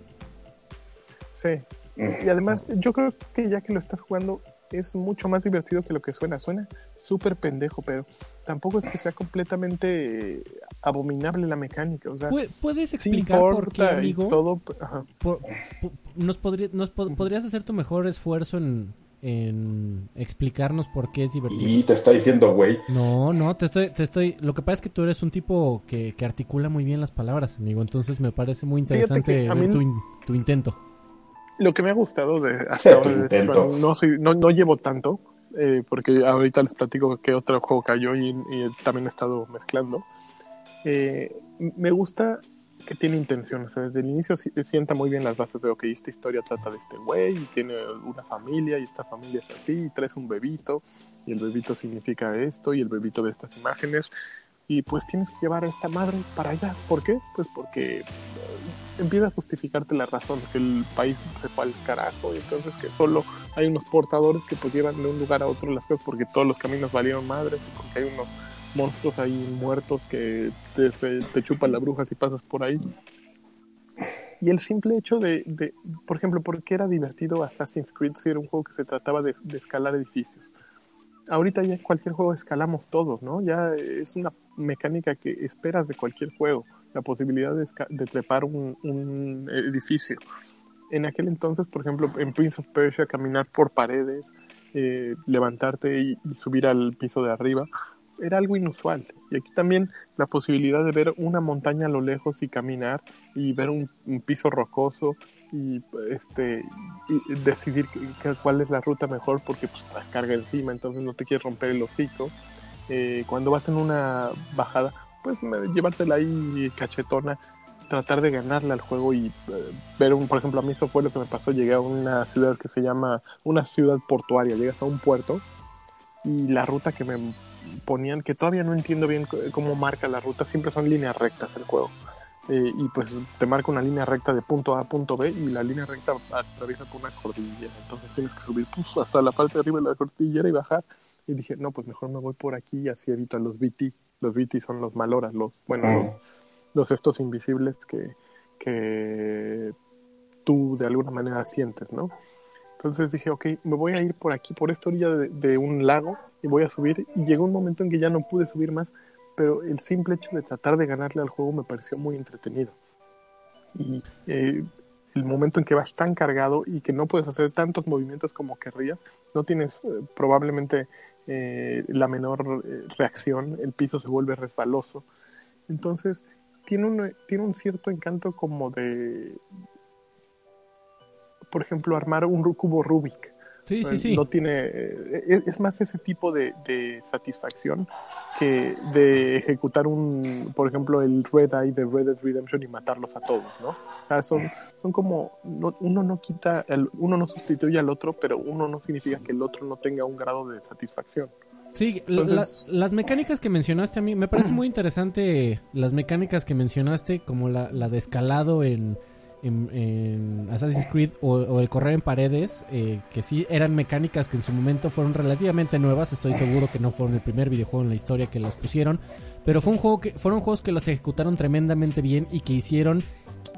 Sí. Y además, yo creo que ya que lo estás jugando, es mucho más divertido que lo que suena. Suena súper pendejo, pero tampoco es que sea completamente abominable la mecánica. O sea, Pu- ¿Puedes explicar por qué, amigo? todo. por- nos podría- nos po- ¿Podrías hacer tu mejor esfuerzo en, en explicarnos por qué es divertido? Y te está diciendo, güey, No, no, te estoy, te estoy. Lo que pasa es que tú eres un tipo que, que articula muy bien las palabras, amigo. Entonces me parece muy interesante ver mí- tu, in- tu intento. Lo que me ha gustado de hasta ahora no, soy, no, no llevo tanto, eh, porque ahorita les platico que otro juego cayó y, y también he estado mezclando. Eh, me gusta que tiene intención, o sea, desde el inicio si- sienta muy bien las bases de, ok, esta historia trata de este güey y tiene una familia y esta familia es así y traes un bebito y el bebito significa esto y el bebito de estas imágenes y pues tienes que llevar a esta madre para allá. ¿Por qué? Pues porque eh, empieza a justificarte la razón, que el país se fue al carajo y entonces que solo hay unos portadores que pues llevan de un lugar a otro las cosas porque todos los caminos valieron madres y porque hay unos monstruos ahí muertos que te, se- te chupan la bruja si pasas por ahí. Y el simple hecho de, de, por ejemplo, ¿por qué era divertido Assassin's Creed si era un juego que se trataba de escalar edificios? Ahorita ya en cualquier juego escalamos todos, ¿no? Ya es una mecánica que esperas de cualquier juego, la posibilidad de, de trepar un, edificio. En aquel entonces, por ejemplo, en Prince of Persia, caminar por paredes, eh, levantarte y, subir al piso de arriba, era algo inusual. Y aquí también la posibilidad de ver una montaña a lo lejos y caminar y ver un piso rocoso y este decidir cuál es la ruta mejor porque pues traes carga encima, entonces no te quieres romper el hocico. Eh, cuando vas en una bajada, pues llevártela ahí cachetona, tratar de ganarle al juego y eh, ver un, por ejemplo, a mí eso fue lo que me pasó, llegué a una ciudad que se llama, una ciudad portuaria, llegas a un puerto y la ruta que me ponían, que todavía no entiendo bien cómo marca la ruta, siempre son líneas rectas el juego. Eh, y pues te marca una línea recta de punto A a punto B y la línea recta atraviesa por una cordillera. Entonces tienes que subir pues, hasta la parte de arriba de la cordillera y bajar. Y dije, no, pues mejor me voy por aquí y así evito a los BT. Los BT son los maloras, los, bueno, los, mm, los estos invisibles que, que tú de alguna manera sientes, ¿no? Entonces dije, ok, me voy a ir por aquí, por esta orilla de, de un lago y voy a subir. Y llegó un momento en que ya no pude subir más, pero el simple hecho de tratar de ganarle al juego me pareció muy entretenido. Y eh, el momento en que vas tan cargado y que no puedes hacer tantos movimientos como querrías, no tienes eh, probablemente eh, la menor reacción, el piso se vuelve resbaloso. Entonces, tiene un, tiene un cierto encanto como de, por ejemplo, armar un cubo Rubik. Sí, sí, sí. No tiene, eh, es, es más ese tipo de, de satisfacción que de ejecutar un, por ejemplo, el Red Eye de Red Dead Redemption y matarlos a todos, ¿no? O sea, son, son como, no- uno no quita, el- uno no sustituye al otro, pero uno no significa que el otro no tenga un grado de satisfacción. Sí, Entonces- la- las mecánicas que mencionaste a mí, me parece muy interesante las mecánicas que mencionaste, como la, la de escalado en, en, en Assassin's Creed o, o el correr en paredes, eh, que sí eran mecánicas que en su momento fueron relativamente nuevas, estoy seguro que no fueron el primer videojuego en la historia que las pusieron, pero fue un juego que, fueron juegos que los ejecutaron tremendamente bien y que hicieron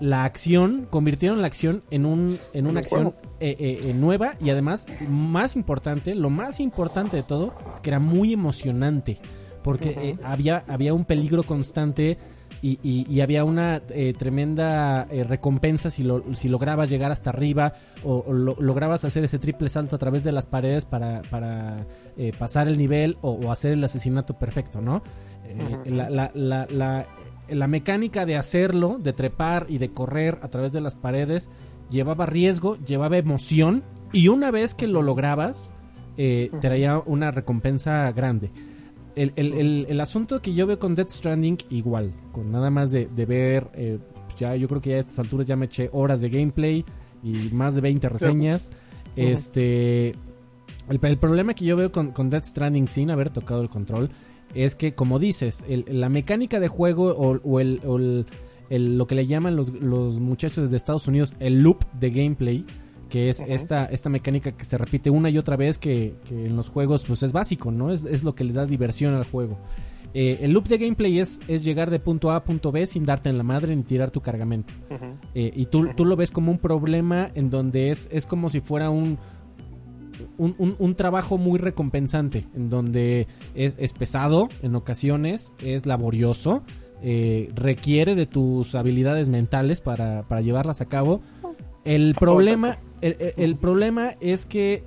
la acción, convirtieron la acción en, un, en una un acción eh, eh, nueva y además, más importante, lo más importante de todo, es que era muy emocionante. Porque había, había un peligro constante y, y- y había una eh, tremenda eh, recompensa si, lo, si lograbas llegar hasta arriba o, o lo- lograbas hacer ese triple salto a través de las paredes para, para eh, pasar el nivel o, o hacer el asesinato perfecto, ¿no? Eh, la, la, la, la, la mecánica de hacerlo, de trepar y de correr a través de las paredes, llevaba riesgo, llevaba emoción y una vez que lo lograbas, eh, traía una recompensa grande. El, el, el, el asunto que yo veo con Death Stranding, igual, con nada más de, de ver, eh, ya yo creo que ya a estas alturas ya me eché horas de gameplay y más de 20 reseñas. Este. El, el problema que yo veo con, con Death Stranding sin haber tocado el control es que, como dices, la mecánica de juego o, o el, o el- el- lo que le llaman los, los muchachos de Estados Unidos el loop de gameplay, que es esta, esta mecánica que se repite una y otra vez, que, que en los juegos pues es básico, ¿no? Es, es lo que les da diversión al juego. Eh, el loop de gameplay es, es llegar de punto A a punto B sin darte en la madre ni tirar tu cargamento. Eh, y tú, tú lo ves como un problema en donde es, es como si fuera un, un, un- un trabajo muy recompensante, en donde es, es pesado en ocasiones, es laborioso, eh, requiere de tus habilidades mentales para, para llevarlas a cabo. El problema, el, problema es que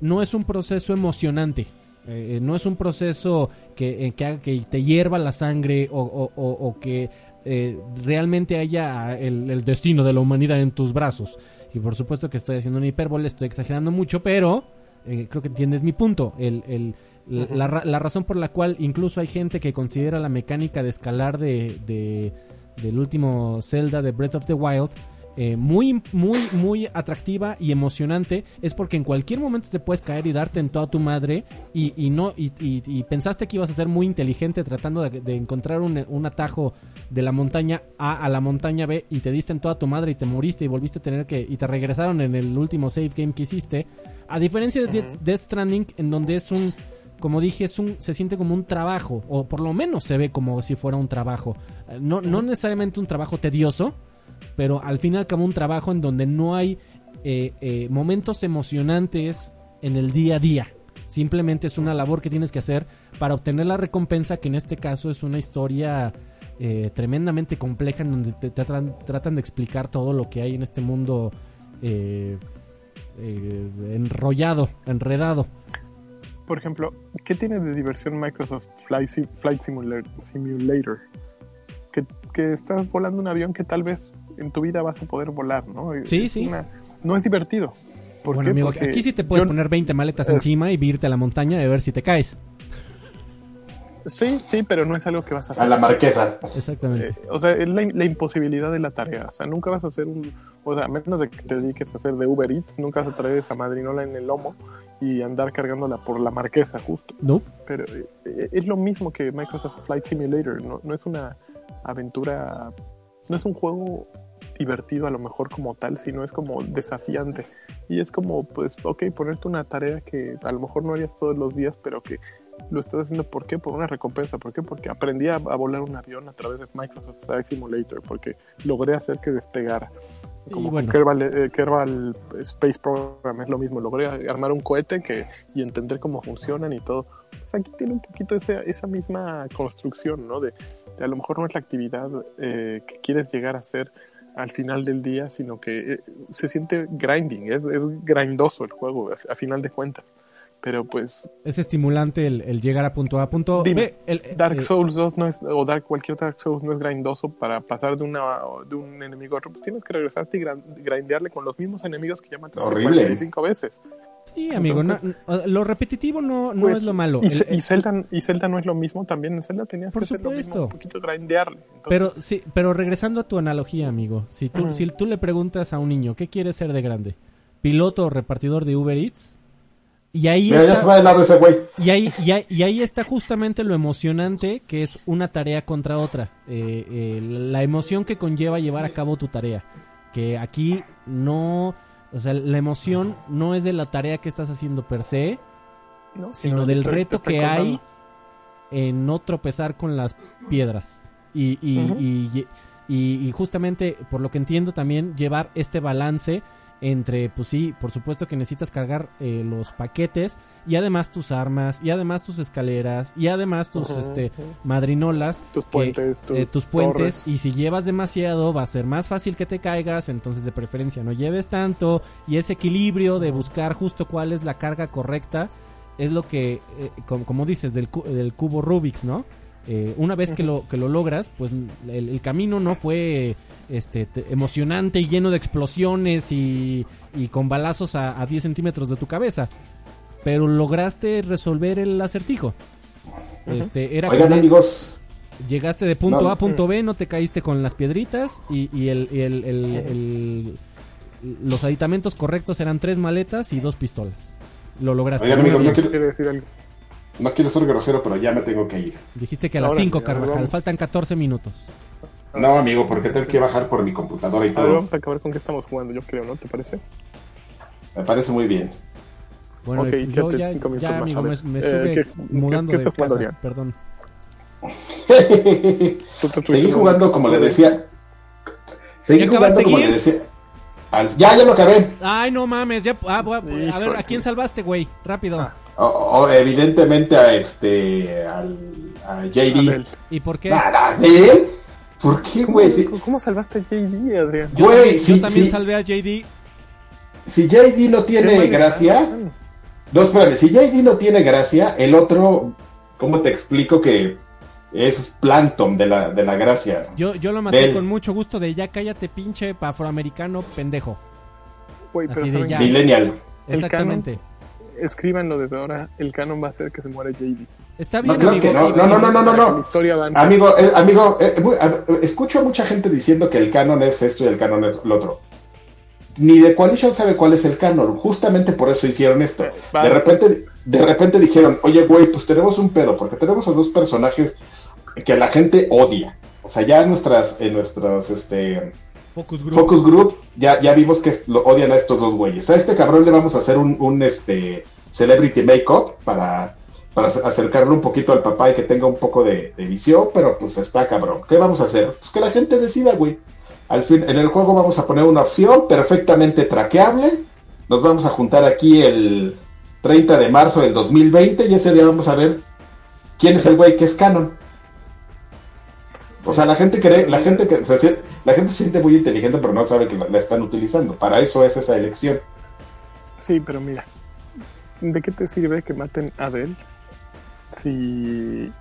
no es un proceso emocionante. Eh, no es un proceso que, eh, que haga que te hierva la sangre o, o- o- o que eh, realmente haya el, el destino de la humanidad en tus brazos. Y por supuesto que estoy haciendo una hipérbole, estoy exagerando mucho, pero eh, creo que entiendes mi punto. El, el- la- razón por la cual incluso hay gente que considera la mecánica de escalar de, de- del último Zelda de Breath of the Wild eh, muy, muy, muy atractiva y emocionante es porque en cualquier momento te puedes caer y darte en toda tu madre y, y no y, y- y pensaste que ibas a ser muy inteligente tratando de, de encontrar un, un atajo de la montaña A a la montaña B y te diste en toda tu madre y te moriste y volviste a tener que y te regresaron en el último save game que hiciste a diferencia de Death. Death Stranding en donde es un como dije, es un, se siente como un trabajo, o por lo menos se ve como si fuera un trabajo. Eh, No, no necesariamente un trabajo tedioso, pero al fin y al cabo un trabajo en donde no hay eh, eh, momentos emocionantes en el día a día. Simplemente es una labor que tienes que hacer para obtener la recompensa, que en este caso es una historia eh, tremendamente compleja en donde te tratan, de explicar todo lo que hay en este mundo enrollado, enredado. Por ejemplo, ¿qué tiene de diversión Microsoft Flight, Sim- Flight Simulator? Que estás volando un avión que tal vez en tu vida vas a poder volar, ¿no? Sí, Es sí. una- no es divertido. ¿Por Bueno, qué? amigo, Porque aquí sí te puedes yo- poner 20 maletas Eh. encima y irte a la montaña y a ver si te caes. Sí, sí, pero no es algo que vas a A hacer. la marquesa. Exactamente. Eh, o sea, es la, la imposibilidad de la tarea. O sea, nunca vas a hacer un. O sea, a menos de que te dediques a hacer de Uber Eats, nunca vas a traer esa madrinola en el lomo y andar cargándola por la marquesa, justo. no, Pero eh, es lo mismo que Microsoft Flight Simulator. No, no es una aventura. No es un juego divertido a lo mejor como tal, sino es como desafiante. Y es como, pues, ok, ponerte una tarea que a lo mejor no harías todos los días, pero que lo estás haciendo ¿por qué? Por una recompensa. ¿Por qué? Porque aprendí a, a volar un avión a través de Microsoft Flight Simulator, porque logré hacer que despegara. Como bueno. Kerbal, eh, Kerbal Space Program es lo mismo, logré armar un cohete que, y entender cómo funcionan y todo. Pues aquí tiene un poquito esa, esa misma construcción, ¿no? De, de a lo mejor no es la actividad eh, que quieres llegar a hacer al final del día, sino que eh, se siente grinding, es, es grindoso el juego a, a final de cuentas. Pero pues es estimulante el, el llegar a punto A punto Dime, B. El- Dark Souls 2 no es, o Dark, cualquier Dark Souls no es grindoso para pasar de, una, de un enemigo a otro. Tienes que regresarte y grindearle con los mismos enemigos que ya mataste Horrible. 45 veces. Sí, amigo, no- entonces- no- lo repetitivo no, no Pues, es lo malo. Y, El- y Zelda, y Zelda no es lo mismo también. En Zelda tenías Por que hacer lo mismo, supuesto. un poquito grindearle. Entonces, pero sí, pero regresando a tu analogía, amigo, si tú, si tú le preguntas a un niño qué quiere ser de grande, piloto o repartidor de Uber Eats, Y ahí Mira, ya está- se va de lado ese güey. Y ahí, y, ahí, y ahí está justamente lo emocionante que es una tarea contra otra. Eh, eh, la emoción que conlleva llevar a cabo tu tarea. Que aquí no... O sea, la emoción no es de la tarea que estás haciendo per se, ¿no? sino del reto que hay en no tropezar con las piedras. Y, y, Ujú. y- y- y justamente, por lo que entiendo también, llevar este balance entre, pues sí, por supuesto que necesitas cargar eh, los paquetes y además tus armas y además tus escaleras y además tus este madrinolas tus que, puentes, tus, eh, tus puentes torres. y si llevas demasiado va a ser más fácil que te caigas entonces de preferencia no lleves tanto y ese equilibrio de buscar justo cuál es la carga correcta es lo que eh, com- como, dices del, del cubo Rubik's no Eh, una vez que lo que lo logras pues el, el camino no fue este te- emocionante y lleno de explosiones y, y con balazos a, a 10 centímetros de tu cabeza pero lograste resolver el acertijo este era Oigan, amigos, Llegaste de punto No. A a punto B, no te caíste con las piedritas y, y el, y el- el- el- los aditamentos correctos eran tres maletas y dos pistolas. Lo lograste. Oigan, amigos, no quiero- decir algo. no quiero ser grosero, pero ya me tengo que ir. Dijiste que a las Ahora, 5, a ver, Carvajal. vamos. Faltan 14 minutos. No, amigo, porque tengo que bajar por mi computadora y A ver, todo. vamos a acabar con qué estamos jugando, yo creo, ¿no? ¿Te parece? Me parece muy bien. Bueno, Ok, yo quédate ya, cinco minutos ya, más, amigo, a me, ver. me Eh, estuve ¿qué- mudando qué de estás jugando, casa. Perdón. Seguí jugando como le decía. Seguí ¿Ya jugando como le decía. Al- ya, ya lo acabé. Ay, no mames. Ya, ah, voy a, a ver. ¿a quién salvaste, güey? Rápido. Ah. O- o, evidentemente a este. Al, a JD. Abel. ¿Y por qué? Nada, ¿de él? ¿Por qué, ¿Cómo, güey? Si, cómo salvaste a JD, Adrián? Yo Güey, también, sí, yo también sí. salvé a JD. si JD no tiene gracia. está. No, espérame, si JD no tiene gracia, el otro. ¿Cómo te explico que es plankton de la, de la gracia? Yo, yo lo maté Del- con mucho gusto de ya cállate, pinche afroamericano pendejo. Güey, pero Así de ¿saben ya. Millennial. Exactamente. Escríbanlo desde ahora. El canon va a ser que se muere JD. Está No, bien, claro amigo. que no, no, no, no, no, no, no. Historia. Amigo, eh, amigo, eh, muy- a- escucho a mucha gente diciendo que el canon es esto y el canon es lo otro. Ni The Coalition sabe cuál es el canon, justamente por eso hicieron esto. Eh, vale. De repente, de repente dijeron, oye, güey, pues tenemos un pedo, porque tenemos a dos personajes que la gente odia. O sea, ya en nuestras, en nuestros, este, Focus Group. Focus Group, ya, ya vimos que lo odian a estos dos güeyes. A este cabrón le vamos a hacer un, un este, celebrity make-up para, para acercarlo un poquito al papá y que tenga un poco de, visión, pero pues está cabrón. ¿Qué vamos a hacer? Pues que la gente decida, güey. Al fin, en el juego vamos a poner una opción perfectamente traqueable. Nos vamos a juntar aquí el 30 de marzo del 2020 y ese día vamos a ver quién es el güey que es canon. O sea, la gente cree, la gente que se, la gente se siente muy inteligente, pero no sabe que la, la están utilizando. Para eso es esa elección. Sí, pero mira, ¿de qué te sirve que maten a Adele si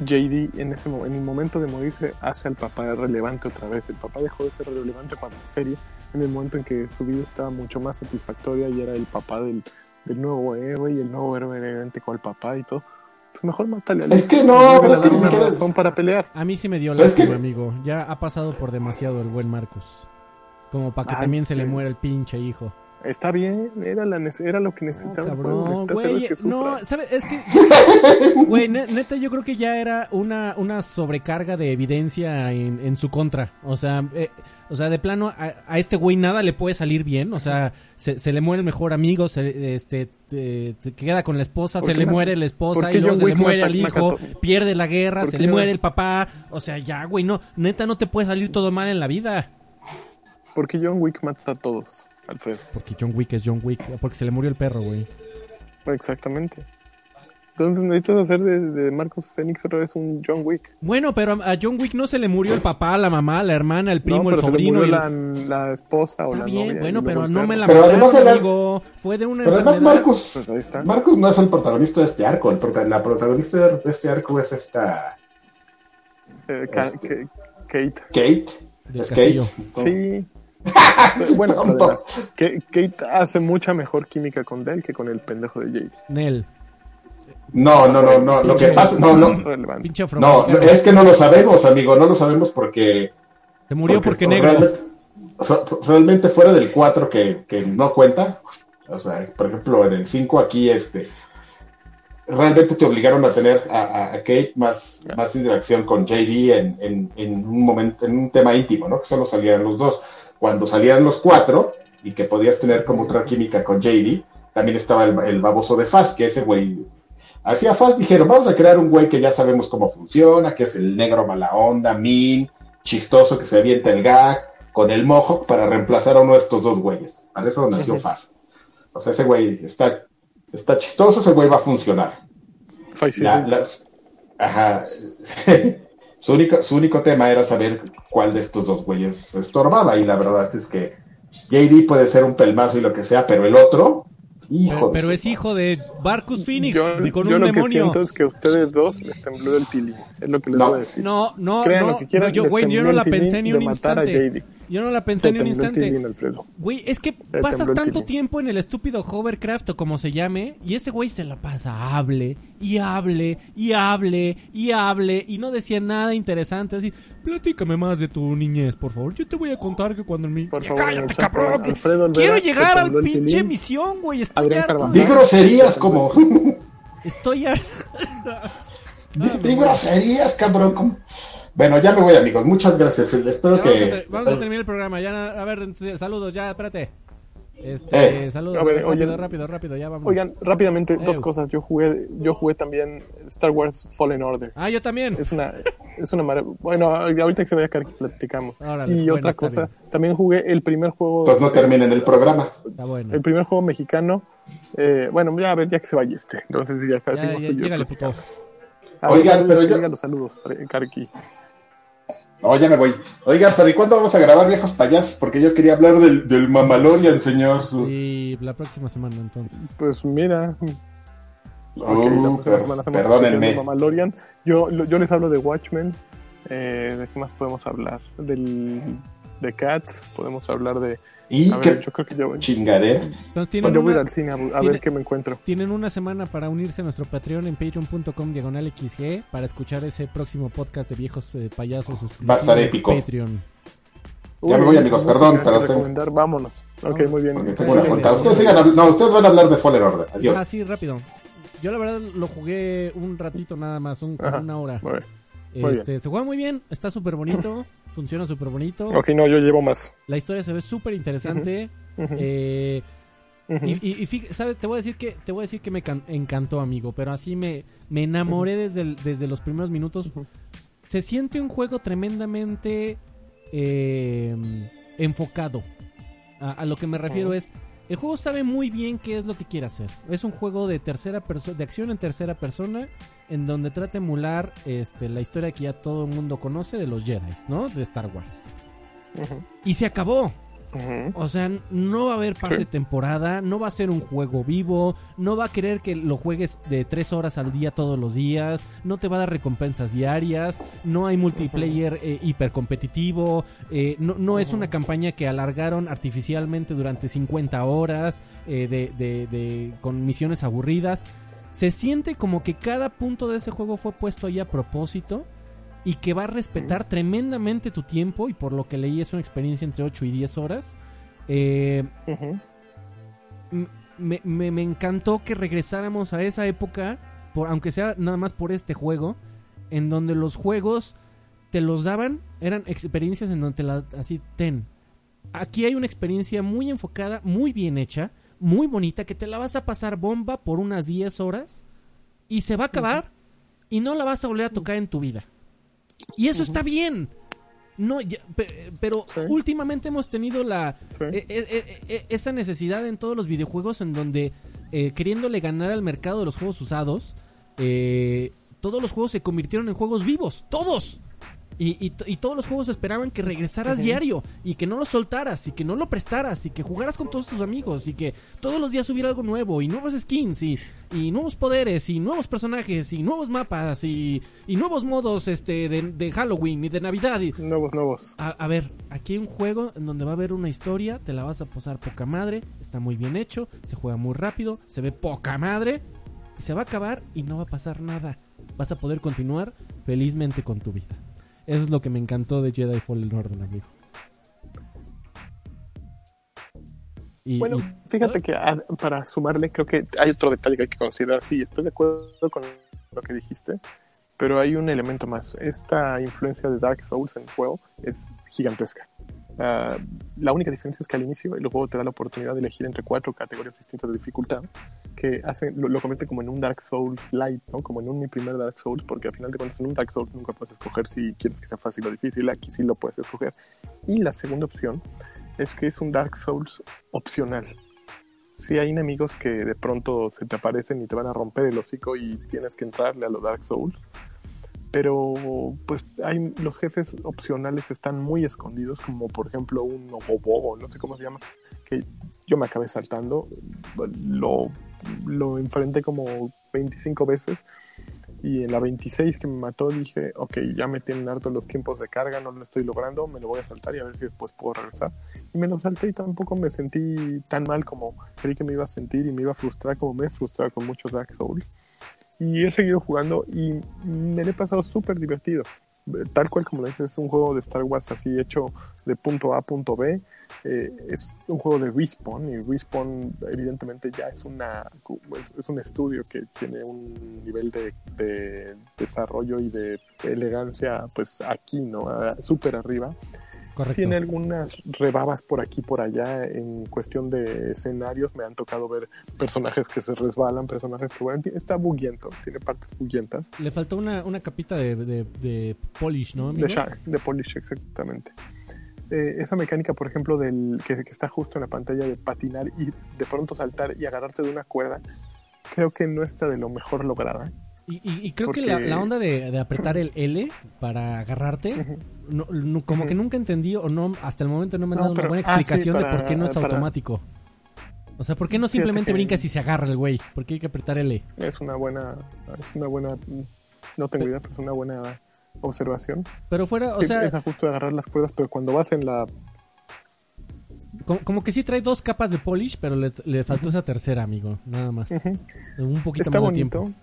JD en ese en el momento de morirse hace al papá relevante otra vez? El papá dejó de ser relevante para la serie en el momento en que su vida estaba mucho más satisfactoria y era el papá del, del nuevo héroe y el nuevo héroe era idéntico al papá y todo. Pues mejor mátale a Es que no, pero es que ni una siquiera- razón para pelear. A mí sí me dio lástima, que- amigo. Ya ha pasado por demasiado el buen Marcos. Como para que Ay, también se le muera el pinche hijo. Está bien, era, la, era lo que necesitaba. juego, cabrón, güey. que No. ¿sabes? Es que. Güey, ne- neta, yo creo que ya era una, una sobrecarga de evidencia en, en su contra. O sea, eh, o sea, de plano, a, a este güey nada le puede salir bien. O sea, se, se le muere el mejor amigo, se, este, te- queda con la esposa, ¿Por se le muere la ¿Por esposa y luego se le muere al hijo, pierde la guerra, ¿Por se le muere el papá. O sea, ya, güey, no, neta, no te puede salir todo mal en la vida. Porque John Wick mata a todos, Alfredo. Porque John Wick es John Wick, porque se le murió el perro, güey. Exactamente. Entonces necesitas hacer de, de Marcos Fénix otra vez un John Wick. Bueno, pero a John Wick no se le murió el papá, la mamá, la hermana, el primo, no, el pero se le sobrino. murió y la, la esposa o Está la bien, novia. bueno, pero no me la Pero mataron, además amigo. Fue de una Pero además. Marcos, Pues ahí está. Marcos no es el protagonista de este arco. El prota- la protagonista de este arco es esta Eh, Este. Ka- Kate. Kate. Del Es castillo. Kate. Sí. Pero bueno, además, Ka- Kate hace mucha mejor química con Dell que con el pendejo de Jade. Nel, No, no, no, no. Lo que pasa, no, no. es que no lo sabemos, amigo. No lo sabemos porque. Se murió porque, negro. Realmente, fuera del 4 que, que no cuenta, O sea, por ejemplo, en el 5 aquí, este, realmente te obligaron a tener a, a Kate más, más interacción con JD en, en, en, un momento, en un tema íntimo, ¿no? Que solo salían los dos. Cuando salían los cuatro y que podías tener como otra química con JD, también estaba el, el baboso de Faz, que ese güey hacía Faz, dijeron, vamos a crear un güey que ya sabemos cómo funciona, que es el negro mala onda, mean, chistoso, que se avienta el gag, con el Mohawk para reemplazar a uno de estos dos güeyes. Para eso nació Faz. O sea, ese güey está está chistoso, ese güey va a funcionar. La, las, ajá. su, único, su único tema era saber cuál de estos dos güeyes estorbaba, y la verdad es que JD puede ser un pelmazo y lo que sea, pero el otro, hijo Pero, pero es hijo de Barcus Phoenix, Yo, de- con yo un lo que demonio. siento es que ustedes dos les tembló el tilín. Es lo que les No. voy a decir. No, no, Crean no, lo que quieran, no, yo, güey, yo no la pensé ni un instante. Yo no la pensé ni un instante. Güey, es que pasas tanto tiempo en el estúpido hovercraft o como se llame, y ese güey se la pasa hable y hable y hable y hable y no decía nada interesante. Así, platícame más de tu niñez, por favor. Yo te voy a contar que cuando en mi. Por Ya favor, cállate, cabrón. que Alfredo Olvera, Quiero llegar al pinche tilín. misión, güey. Estoy harto. Di groserías como. Estoy harto. Di groserías, cabrón. como- Bueno, ya me voy, amigos. Muchas gracias. Espero Ya vamos, a, que. vamos a terminar el programa. Ya, a ver, saludos, ya, espérate. Este, Eh. saludos, A ver, rápido, oye. rápido, rápido, ya vamos. Oigan, rápidamente, dos Eh. cosas. Yo jugué, yo jugué también Star Wars Fallen Order. Ah, yo también. Es una, es una maravilla. Bueno, ahorita que se vaya a caer, platicamos. Órale, y bueno, otra cosa, bien. también jugué el primer juego. Pues no terminen el programa. Está bueno. El primer juego mexicano. eh, bueno, ya a ver, ya que se vaya este. Entonces ya. Ya, seguimos ya, tú yo puto. Oigan, pero yo- los saludos, eh, Karki. No, ya me voy. Oigan, pero ¿y cuándo vamos a grabar viejos payasos? Porque yo quería hablar del, del Mamalorian, señor. Su... Y la próxima semana, entonces. Pues mira. Uh, Ok, la próxima per- semana hacemos perdónenme. de Mandalorian. Yo, yo les hablo de Watchmen. Eh, ¿De qué más podemos hablar? Del, de Cats. Podemos hablar de. Y A qué ver, yo creo que yo, chingadera. Entonces pues tienen yo voy una, al cine a, a tiene- ver qué me encuentro. tienen una semana para unirse a nuestro Patreon en patreon.com diagonal XG para escuchar ese próximo podcast de viejos eh, payasos Va a estar épico. Patreon. Ya me voy, amigos, perdón, pero tengo- recomendar, vámonos. Ok, Vamos. muy bien. Tengo una. Ustedes, sigan no, ustedes van a hablar de Fallen Order. Adiós. Ah, sí, rápido. Yo la verdad lo jugué un ratito nada más, un, Ajá. una hora. Muy bien. muy Este, se juega muy bien, está súper bonito, funciona súper bonito. Ok, no, yo llevo más. La historia se ve súper interesante. Eh. Y, y, y fí- ¿sabes? Te voy a decir que te voy a decir que me can- encantó, amigo, pero así me, me enamoré desde, el- desde los primeros minutos. Se siente un juego tremendamente eh, enfocado. A, a lo que me refiero es, el juego sabe muy bien qué es lo que quiere hacer. Es un juego de tercera persona, de acción en tercera persona, en donde trata de emular este, la historia que ya todo el mundo conoce de los Jedi, ¿no? De Star Wars. Y se acabó. O sea, no va a haber pase temporada, no va a ser un juego vivo, no va a querer que lo juegues de tres horas al día todos los días, no te va a dar recompensas diarias, no hay multiplayer eh, hipercompetitivo, eh, no, no es una campaña que alargaron artificialmente durante 50 horas eh, de, de- de- con misiones aburridas. Se siente como que cada punto de ese juego fue puesto ahí a propósito y que va a respetar tremendamente tu tiempo y por lo que leí es una experiencia entre 8 y 10 horas. Eh, me, me- me encantó que regresáramos a esa época, por, aunque sea nada más por este juego, en donde los juegos te los daban, eran experiencias en donde te las así ten. Aquí hay una experiencia muy enfocada, muy bien hecha, muy bonita, que te la vas a pasar bomba por unas 10 horas y se va a acabar y no la vas a volver a tocar en tu vida. Y eso está bien. No, ya- pe- pero Sí. últimamente hemos tenido la Sí. e- e- e- esa necesidad en todos los videojuegos en donde eh, queriéndole ganar al mercado de los juegos usados, eh, todos los juegos se convirtieron en juegos vivos, todos. Y, y to- y todos los juegos esperaban que regresaras diario y que no lo soltaras y que no lo prestaras y que jugaras con todos tus amigos y que todos los días hubiera algo nuevo y nuevos skins y, y nuevos poderes y nuevos personajes y nuevos mapas y, y nuevos modos este de, de Halloween y de Navidad y, Nuevos, nuevos. a, a ver, aquí hay un juego en donde va a haber una historia, te la vas a posar poca madre, está muy bien hecho, se juega muy rápido, se ve poca madre, y se va a acabar y no va a pasar nada. Vas a poder continuar felizmente con tu vida. Eso es lo que me encantó de Jedi Fallen Order, amigo. Y, Bueno, y- fíjate que ah, para sumarle, creo que hay otro detalle que hay que considerar. Sí, estoy de acuerdo con lo que dijiste, pero hay un elemento más. Esta influencia de Dark Souls en el juego es gigantesca. Ah, la única diferencia es que al inicio el juego te da la oportunidad de elegir entre cuatro categorías distintas de dificultad lo, lo como en un Dark Souls light, ¿no? Como en un mi primer Dark Souls, porque al final de cuentas en un Dark Souls nunca puedes escoger si quieres que sea fácil o difícil, aquí sí lo puedes escoger. Y la segunda opción es que es un Dark Souls opcional. Sí hay enemigos que de pronto se te aparecen y te van a romper el hocico y tienes que entrarle a los Dark Souls. Pero pues hay los jefes opcionales están muy escondidos, como por ejemplo un obobobo, no sé cómo se llama, que yo me acabé saltando, lo, lo enfrenté como 25 veces y en la 26 que me mató dije, ok, ya me tienen harto los tiempos de carga, no lo estoy logrando, me lo voy a saltar y a ver si después puedo regresar. Y me lo salté y tampoco me sentí tan mal como creí que me iba a sentir y me iba a frustrar como me he frustrado con muchos Dark Souls. Y he seguido jugando y me lo he pasado súper divertido. Tal cual como lo dices, es un juego de Star Wars así hecho de punto A a punto B. Eh, es un juego de Respawn y Respawn evidentemente ya es una es un estudio que tiene un nivel de, de desarrollo y de elegancia pues aquí, ¿no? Súper arriba. correcto. Tiene algunas rebabas por aquí por allá en cuestión de escenarios. Me han tocado ver personajes que se resbalan, personajes que bueno, está buguiento, tiene partes buguientas. Le faltó una, una capita de, de, de polish, ¿no? amigo? De, de Polish, exactamente. Eh, esa mecánica, por ejemplo, del que, que está justo en la pantalla de patinar y de pronto saltar y agarrarte de una cuerda, creo que no está de lo mejor lograda. Y, y- y creo que la, la onda de, de apretar el L para agarrarte, Ujú. no- no- como que nunca entendí o no, hasta el momento no me han No, dado una buena ah, sí, explicación de por qué no es para- automático. O sea, ¿por qué no simplemente que- brincas y se agarra el güey? ¿Por qué hay que apretar L? Es una buena, es una buena, no tengo idea, pero es una buena observación. Pero fuera, o Sí, sea, es justo agarrar las cuerdas, pero cuando vas en la como, como que sí trae dos capas de polish, pero le, le faltó esa tercera, amigo, nada más. Ujú. Un poquito Está más de bonito. tiempo.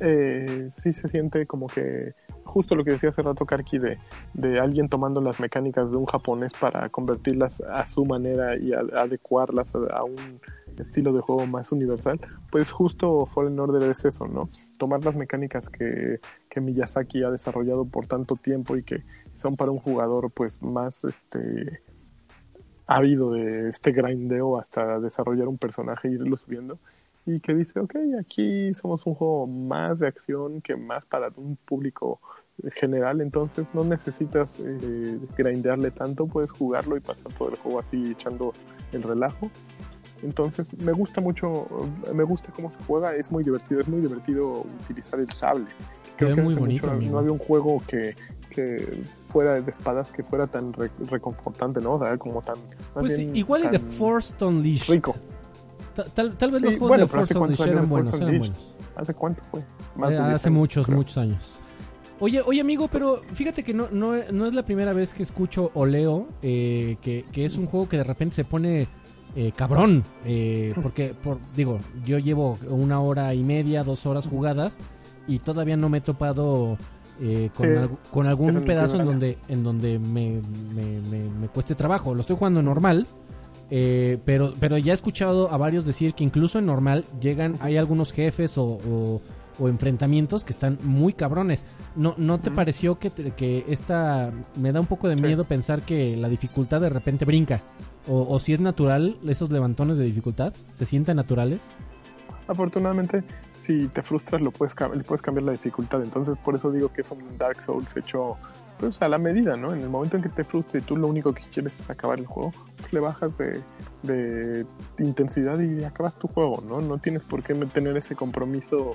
Eh, sí se siente como que justo lo que decía hace rato Karki de, de alguien tomando las mecánicas de un japonés para convertirlas a su manera y a- adecuarlas a, a un estilo de juego más universal, pues justo Fallen Order es eso, ¿no? Tomar las mecánicas que, que Miyazaki ha desarrollado por tanto tiempo y que son para un jugador pues más este ávido de este grindeo hasta desarrollar un personaje e irlo subiendo y que dice, ok, aquí somos un juego más de acción que más para un público general, entonces no necesitas eh, grindearle tanto, puedes jugarlo y pasar todo el juego así echando el relajo. Entonces me gusta mucho, me gusta cómo se juega, es muy divertido, es muy divertido utilizar el sable. ve muy hace bonito, mucho no había un juego que, que fuera de espadas que fuera tan re- reconfortante, ¿no? O sea, como tan... Pues bien igual y tan de Forced Unleashed. Rico. Ta- Tal, tal vez Sí, los juegos bueno, de pero ¿hace Force Unleashed eran buenos, Force eran buenos. ¿Hace cuánto fue? Eh, de 10 hace años, muchos, creo. muchos años. Oye, oye amigo, pero fíjate que no, no, no es la primera vez que escucho o leo eh, que, que es un juego que de repente se pone eh, cabrón. eh, porque, por, digo, yo llevo una hora y media, dos horas jugadas y todavía no me he topado eh, con, Sí, algu- con algún pedazo en donde, en donde me, me, me- me cueste trabajo. Lo estoy jugando normal. eh, pero, pero ya he escuchado a varios decir que incluso en normal llegan, hay algunos jefes o, o- o enfrentamientos que están muy cabrones. ¿No, no te pareció que, que esta... Me da un poco de Sí. miedo pensar que la dificultad de repente brinca? O, si es natural, esos levantones de dificultad, ¿se sienten naturales? Afortunadamente, si te frustras, lo puedes, le puedes cambiar la dificultad. Entonces, por eso digo que es un Dark Souls hecho pues a la medida, ¿no? En el momento en que te frustres y tú lo único que quieres es acabar el juego, pues le bajas de, intensidad y acabas tu juego, ¿no? No tienes por qué tener ese compromiso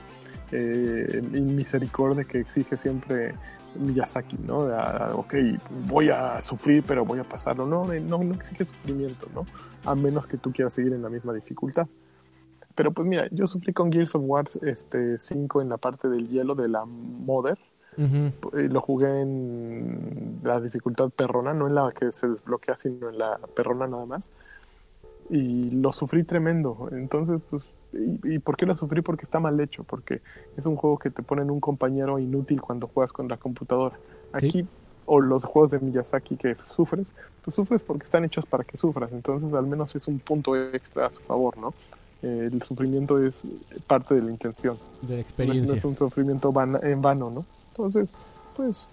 eh, y misericordia que exige siempre Miyazaki, ¿no? De, ah, ok, voy a sufrir, pero voy a pasarlo. No, eh, no, no exige sufrimiento, ¿no? A menos que tú quieras seguir en la misma dificultad. Pero pues mira, yo sufrí con Gears of War este, 5 en la parte del hielo de la Mother. Eh, Lo jugué en la dificultad perrona, no en la que se desbloquea, sino en la perrona nada más. Y lo sufrí tremendo. Entonces, pues, ¿y, y por qué lo sufrí? Porque está mal hecho, porque es un juego que te ponen un compañero inútil cuando juegas con la computadora. Aquí, o los juegos de Miyazaki que sufres, pues sufres porque están hechos para que sufras, entonces al menos es un punto extra a su favor, ¿no? Eh, el sufrimiento es parte de la intención. De la experiencia. no es un sufrimiento en vano, ¿no? Entonces, pues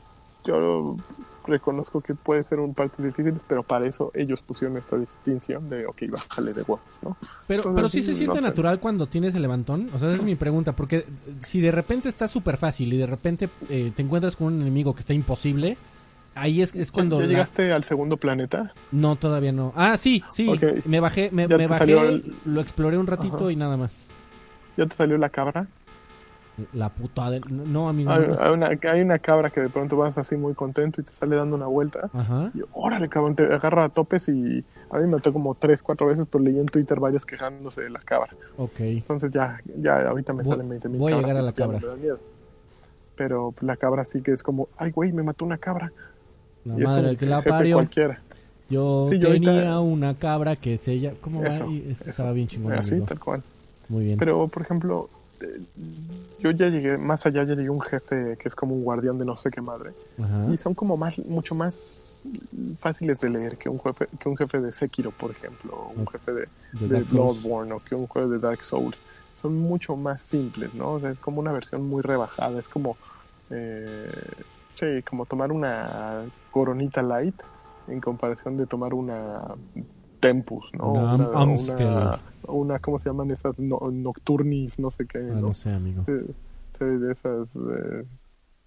yo reconozco que puede ser un parte difícil, pero para eso ellos pusieron esta distinción de, ok, bájale de huevos, ¿no? Pero, Entonces, pero sí se siente natural cuando tienes el levantón. O sea, esa es mi pregunta. Porque si de repente está súper fácil y de repente eh, te encuentras con un enemigo que está imposible, ahí es, es cuando. ¿Ya la- llegaste al segundo planeta? No, todavía no. Ah, sí, sí. Ok. Me bajé, me, bajé, el- lo exploré un ratito Ajá. y nada más. ¿Ya te salió la cabra? La puta de... No, amigo. Hay, no. hay una, hay una cabra que de pronto vas así muy contento y te sale dando una vuelta. Ajá. Y órale, cabrón, te agarra a topes y a mí me mató como tres, cuatro veces, pero leí en Twitter varias quejándose de la cabra. Ok. Entonces ya, ya ahorita me Voy- salen 20 mil voy a llegar a la ya no cabra. me da miedo. Pero la cabra sí que es como, ay, güey, me mató una cabra. La y es madre un que la parió. cualquiera. Yo Sí, yo ahorita- tenía una cabra que se llama... ¿Cómo va? Eso, Y eso eso. Estaba bien chingón, Así, amigo. tal cual. Muy bien. Pero, por ejemplo, yo ya llegué, más allá ya llegué un jefe que es como un guardián de no sé qué madre. Ajá. Y son como más, mucho más fáciles de leer que un jefe, que un jefe de Sekiro, por ejemplo, o un jefe de, De. Bloodborne o que un juego de Dark Souls. Son mucho más simples, ¿no? O sea, es como una versión muy rebajada. Es como, eh, sí, como tomar una coronita light en comparación de tomar una Tempus, ¿no? Una Amstel. una, una- ¿cómo se llaman esas? No- nocturnis, no sé qué, Ah, ¿no? no sé, amigo. Sí, sí, de esas eh,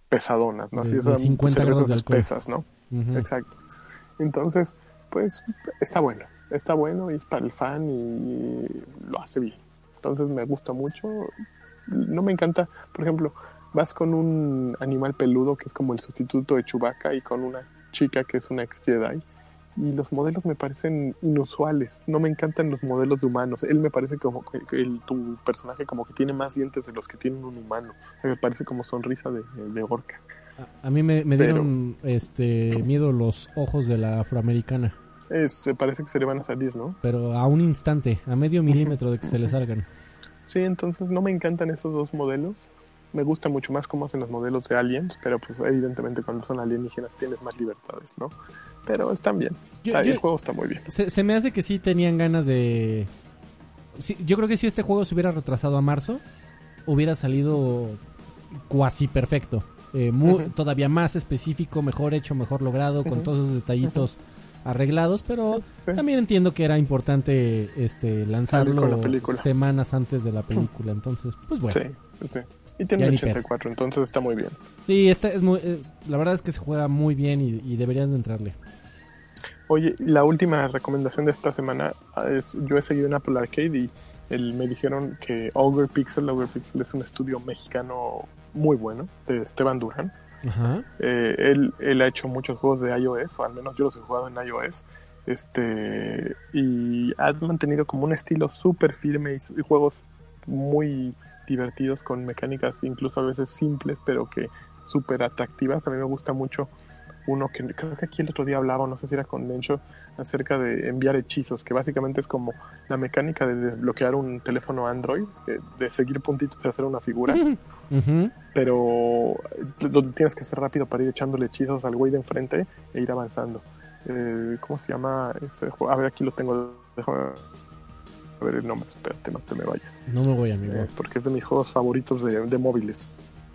pesadonas, ¿no? De- Así de esas 50 grados de alcohol. espesas, ¿no? Exacto. Entonces, pues está bueno, está bueno y es para el fan y lo hace bien. Entonces me gusta mucho. No me encanta, por ejemplo, vas con un animal peludo que es como el sustituto de Chewbacca y con una chica que es una ex Jedi. Y los modelos me parecen inusuales. No me encantan los modelos de humanos. Él me parece como que que el, tu personaje como que tiene más dientes de los que tiene un humano. Me parece como sonrisa de, de orca. A, a mí me, me Pero- dieron este miedo los ojos de la afroamericana. Se parece que se le van a salir, ¿no? Pero a un instante, a medio milímetro de que se le salgan. Sí, entonces no me encantan esos dos modelos. Me gusta mucho más cómo hacen los modelos de aliens, pero pues evidentemente cuando son alienígenas tienes más libertades, ¿no? Pero están bien. Yo- Ah, yo- el juego está muy bien. Se, se me hace que sí tenían ganas de... sí, yo creo que si este juego se hubiera retrasado a marzo, hubiera salido cuasi perfecto. Eh, mu- Ujú. Todavía más específico, mejor hecho, mejor logrado, con todos esos detallitos arreglados, pero Sí. también entiendo que era importante este lanzarlo la semanas antes de la película. Entonces, pues bueno. Sí, sí. Y tiene un ni 84, entonces está muy bien. Sí, esta es muy, eh, la verdad es que se juega muy bien y, y deberían de entrarle. Oye, la última recomendación de esta semana ah, es, yo he seguido en Apple Arcade y el- me dijeron que Ogre Pixel, Ogre Pixel es un estudio mexicano muy bueno, de Esteban Durán. Ajá. Eh, él, él ha hecho muchos juegos de iOS, o al menos yo los he jugado en iOS. Este, y ha mantenido como un estilo súper firme y juegos muy divertidos con mecánicas incluso a veces simples, pero que súper atractivas. A mí me gusta mucho uno que creo que aquí el otro día hablaba, no sé si era con Mencho, acerca de enviar hechizos, que básicamente es como la mecánica de desbloquear un teléfono Android, de, de seguir puntitos y hacer una figura pero lo tienes que hacer rápido para ir echándole hechizos al güey de enfrente e ir avanzando. Eh, ¿Cómo se llama ese juego? A ver, aquí lo tengo. Déjame ver el nombre. Espérate, no te me vayas. No me voy, amigo. Eh, porque es de mis juegos favoritos de, de móviles.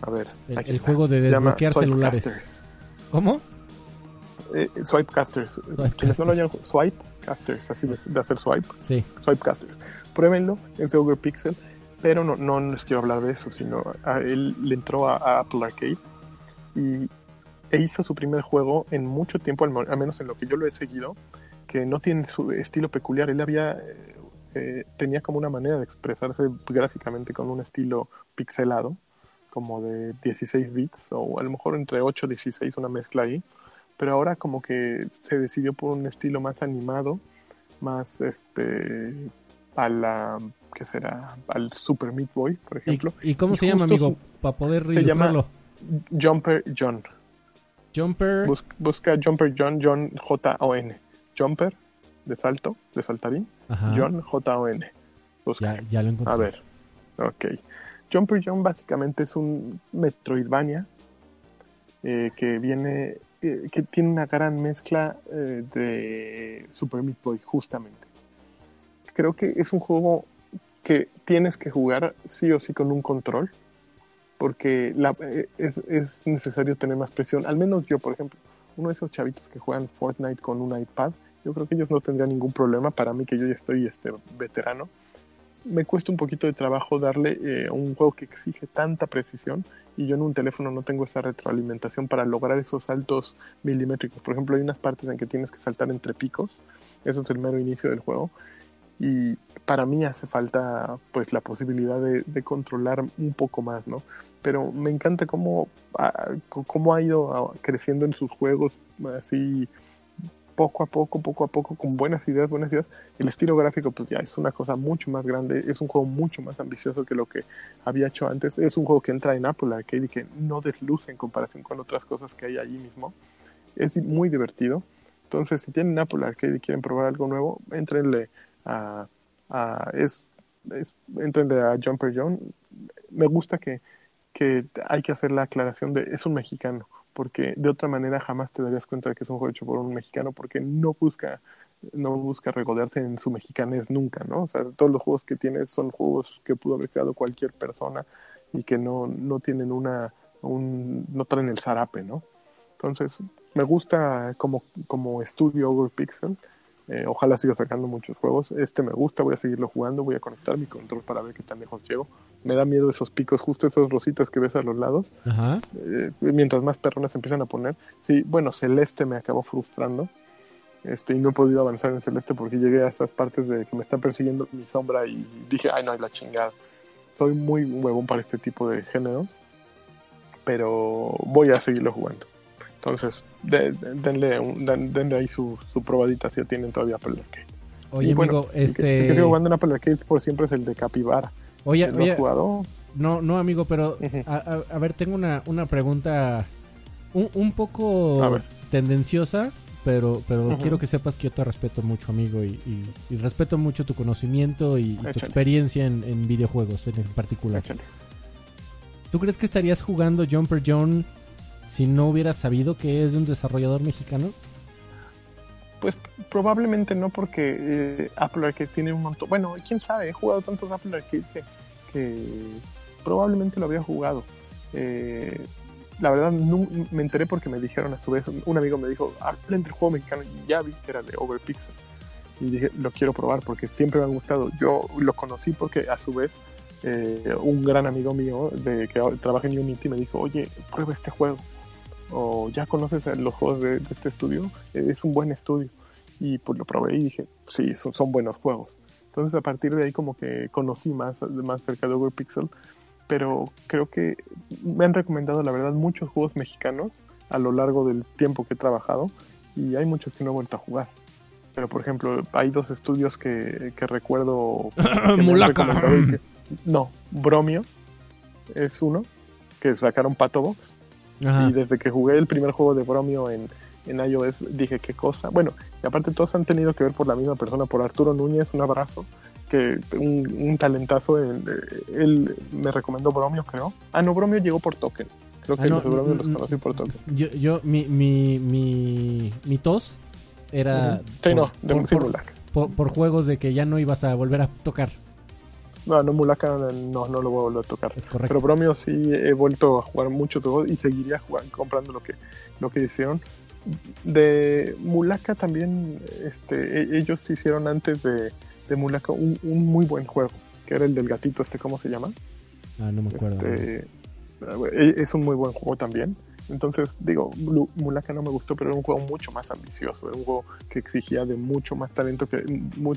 A ver. El- juego de desbloquear celulares. ¿Cómo? Eh, Swipecasters. Quienes no lo hayan Swipecasters, así de, de hacer swipe. Sí. Swipecasters. Pruébenlo, es de Ogre Pixel, pero no, no les quiero hablar de eso, sino a él le entró a, a Apple Arcade y e hizo su primer juego en mucho tiempo, al, menos en lo que yo lo he seguido, que no tiene su estilo peculiar. Él había eh, tenía como una manera de expresarse gráficamente con un estilo pixelado, como de 16 bits, o a lo mejor entre 8 y 16, una mezcla ahí. Pero ahora como que se decidió por un estilo más animado, más este a la ¿qué será? al Super Meat Boy, por ¿Y, ejemplo. y cómo Y se llama, amigo? Para poder se llama-. Jumper John. Jumper. Bus- busca Jumper John, John J-O-N. Jumper, de salto, de saltarín. Ajá. John J-O-N. Ya, ya lo encontré. A ver. Ok. Jumper John básicamente es un Metroidvania eh, que viene eh, que tiene una gran mezcla eh, de Super Meat Boy, justamente. Creo que es un juego que tienes que jugar sí o sí con un control, porque la, es, es necesario tener más presión. Al menos yo, por ejemplo, uno de esos chavitos que juegan Fortnite con un iPad, yo creo que ellos no tendrían ningún problema. Para mí, que yo ya estoy este, veterano, me cuesta un poquito de trabajo darle eh, un juego que exige tanta precisión y yo en un teléfono no tengo esa retroalimentación para lograr esos saltos milimétricos. Por ejemplo, hay unas partes en que tienes que saltar entre picos, eso es el mero inicio del juego y para mí hace falta pues la posibilidad de, de controlar un poco más, ¿no? Pero me encanta cómo, ah, cómo ha ido ah, creciendo en sus juegos así poco a poco, poco a poco, con buenas ideas, buenas ideas. El estilo gráfico, pues ya es una cosa mucho más grande, es un juego mucho más ambicioso que lo que había hecho antes. Es un juego que entra en Apple Arcade y que no desluce en comparación con otras cosas que hay allí mismo. Es muy divertido. Entonces, si tienen Apple Arcade y quieren probar algo nuevo, entrenle a, es, entrenle a Jumper John. Me gusta que, que hay que hacer la aclaración de es un mexicano porque de otra manera jamás te darías cuenta de que es un juego hecho por un mexicano, porque no busca no busca regodearse en su mexicanés nunca, ¿no? O sea, todos los juegos que tiene son juegos que pudo haber creado cualquier persona y que no, no tienen una, un, no traen el zarape, ¿no? Entonces, me gusta como, como estudio Overpixel, eh, ojalá siga sacando muchos juegos, este me gusta, voy a seguirlo jugando, voy a conectar mi control para ver qué tan lejos llego, me da miedo esos picos, justo esos rositas que ves a los lados. Ajá. Eh, mientras más perrones empiezan a poner. Sí, bueno, Celeste me acabó frustrando. Este, y no he podido avanzar en Celeste porque llegué a esas partes de que me está persiguiendo mi sombra y dije, ay no, es la chingada. Soy muy huevón para este tipo de géneros, pero voy a seguirlo jugando. Entonces, de, de, denle, un, den, denle ahí su, su probadita si tienen todavía Apple Arcade. Oye, y bueno, amigo, el que- este... el que sigo jugando en Apple Arcade por siempre es el de Capybara. Oye, ¿Lo oye, jugado? no, no, amigo, pero a, a- a ver, tengo una, una pregunta un, un poco tendenciosa, pero, pero quiero que sepas que yo te respeto mucho, amigo, y, y- y respeto mucho tu conocimiento y, y tu experiencia en, en videojuegos en particular. Échale. ¿Tú crees que estarías jugando Jumper John si no hubieras sabido que es de un desarrollador mexicano? Pues probablemente no, porque eh, Apple Arcade tiene un montón. Bueno, quién sabe, he jugado tantos Apple Arcade que, que probablemente lo había jugado. Eh, la verdad, no, me enteré porque me dijeron a su vez, un amigo me dijo, habla entre juego mexicano ya vi que era de Overpixel. Y dije, lo quiero probar porque siempre me han gustado. Yo lo conocí porque a su vez eh, un gran amigo mío de que trabaja en Unity me dijo, oye, prueba este juego. O ya conoces los juegos de, de este estudio, Eh, es un buen estudio. Y pues lo probé y dije, sí, son, son buenos juegos. Entonces a partir de ahí como que conocí más, más cerca de Overpixel, pero creo que me han recomendado la verdad muchos juegos mexicanos a lo largo del tiempo que he trabajado y hay muchos que no he vuelto a jugar. Pero por ejemplo, hay dos estudios que, que recuerdo que Mulaca. que- no, Bromio es uno que sacaron Patobox Ajá. y desde que jugué el primer juego de Bromio en, en iOS dije qué cosa. Bueno, y aparte todos han tenido que ver por la misma persona, por Arturo Núñez, un abrazo, que un, un talentazo. en- eh, él me recomendó Bromio, creo. Ah, no, Bromio llegó por token. Creo que Ah, no, los de Bromio los mm, conocí por token. Yo, yo mi, mi, mi, mi tos era. Sí, no, de por, sí, por- Mulaka. por- por juegos de que ya no ibas a volver a tocar. No, no, Mulaka no, no lo voy a volver a tocar. Es correcto. Pero Bromio sí he vuelto a jugar mucho todo y seguiría jugando, comprando lo que, lo que hicieron. De Mulaka también, este, e- ellos hicieron antes de, de Mulaka un, un muy buen juego, que era el del gatito, este, ¿cómo se llama? ah, no me acuerdo. Este, eh, es un muy buen juego también. Entonces, digo, Mulaka no me gustó, pero era un juego mucho más ambicioso, era un juego que exigía de mucho más talento, que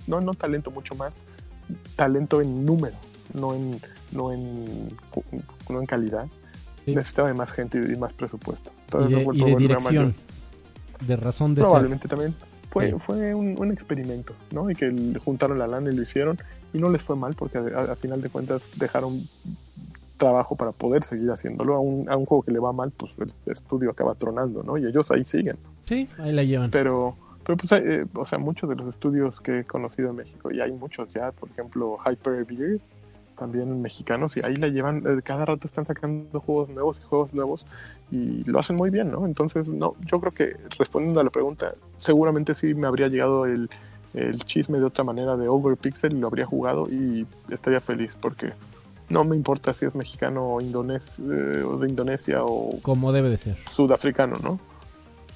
no, no talento, mucho más talento en número, no en, no en, no en calidad. Sí. Necesitaba de más gente y más presupuesto. y Entonces, de, eso fue y de dirección. De razón de ser. Probablemente también. Fue, Sí. fue un, un experimento, ¿no? Y que juntaron la lana y lo hicieron. Y no les fue mal porque a final de cuentas dejaron trabajo para poder seguir haciéndolo. A un, a un juego que le va mal, pues el estudio acaba tronando, ¿no? Y ellos ahí siguen. Sí, ahí la llevan. Pero, pero pues, eh, o sea, muchos de los estudios que he conocido en México, y hay muchos ya, por ejemplo, Hyper Beer, también mexicanos y ahí la llevan, eh, cada rato están sacando juegos nuevos y juegos nuevos y lo hacen muy bien, ¿no? Entonces, no, yo creo que respondiendo a la pregunta, seguramente sí me habría llegado el, el chisme de otra manera de Overpixel y lo habría jugado y estaría feliz porque no me importa si es mexicano o, indones, eh, o de Indonesia o Como debe de ser. sudafricano, ¿no?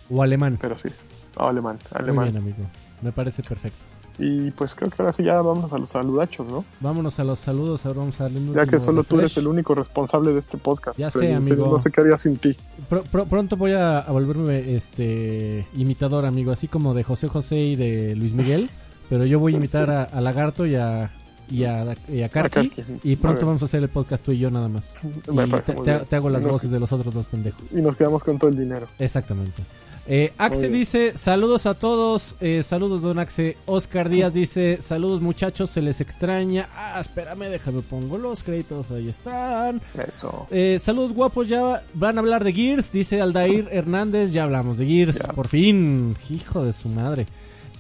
O alemán. Pero sí, o alemán, Muy alemán. bien, amigo. Me parece perfecto. Y pues creo que ahora sí ya vamos a los saludachos, ¿no? Vámonos a los saludos. Ahora vamos a darle un Ya que solo tú eres el único responsable de este podcast. Ya sé, amigo. No sé qué haría sin ti. Pro- pro- pronto voy a, a volverme este imitador, amigo, así como de José José y de Luis Miguel, pero yo voy a imitar a, a Lagarto y a y a, y a Karki, y pronto vamos a hacer el podcast tú y yo nada más. Y te, te- te hago las voces de los otros dos pendejos. Y nos quedamos con todo el dinero. Exactamente. Eh, Axe dice, saludos a todos, eh, saludos don Axe. Oscar Díaz dice, saludos muchachos, se les extraña. Ah, espérame, déjame pongo los créditos, ahí están. Eso. Eh, saludos guapos, ya van a hablar de Gears, dice Aldair Hernández, ya hablamos de Gears, Ya. por fin, hijo de su madre.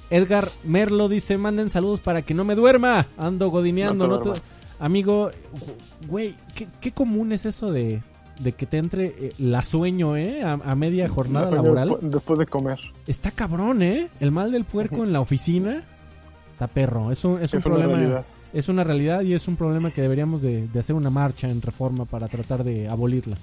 Edgar Merlo dice, manden saludos para que no me duerma, ando godineando, No no te. Amigo, güey, ¿qué, qué común es eso de, de que te entre eh, la sueño, eh, a, a media jornada laboral. despu- Después de comer. Está cabrón, eh, el mal del puerco en la oficina está perro, es un, es un Es una problema realidad. es una realidad y es un problema que deberíamos de, de hacer una marcha en reforma para tratar de abolirla.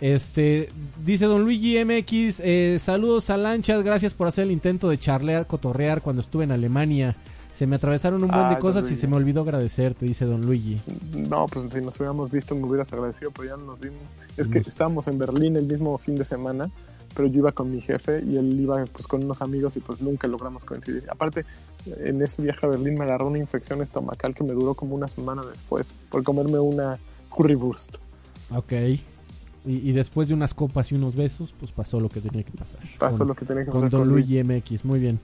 Este, dice Don Luigi MX, eh, saludos a Lanchas, gracias por hacer el intento de charlear, cotorrear cuando estuve en Alemania. Se me atravesaron un Ay, de don cosas y se me olvidó agradecerte, dice Don Luigi. No, pues si nos hubiéramos visto me hubieras agradecido, pero ya no nos vimos. Es que estábamos en Berlín el mismo fin de semana, pero yo iba con mi jefe y él iba pues con unos amigos y pues nunca logramos coincidir. Aparte, en ese viaje a Berlín me agarró una infección estomacal que me duró como una semana después por comerme una currywurst. Ok. Y, y después de unas copas y unos besos, pues pasó lo que tenía que pasar. Pasó Con- lo que tenía que pasar Don con Luis. Luigi MX, muy bien.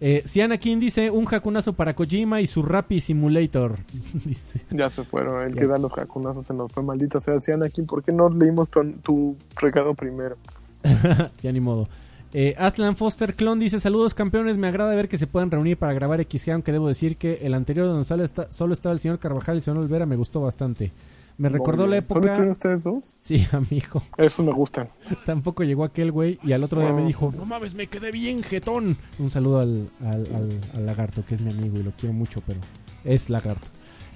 Eh, Siana King dice un jacunazo para Kojima y su Rappi Simulator. dice. Ya se fueron, el Ya. que da los jacunazos se nos fue maldita sea. Decían aquí, ¿por qué no leímos tu, tu recado primero? ya ni modo. Eh, Aslan Foster Clon dice saludos campeones, me agrada ver que se puedan reunir para grabar XG, aunque debo decir que el anterior donde sale está- solo estaba el señor Carvajal y el señor Olvera, me gustó bastante. Me recordó la bien. ¿Solo época... tienen ustedes dos? Sí, amigo. Eso me gustan. Tampoco llegó aquel güey y al otro día me dijo, no mames, me quedé bien jetón. Un saludo al, al, al- al lagarto, que es mi amigo y lo quiero mucho, pero es lagarto.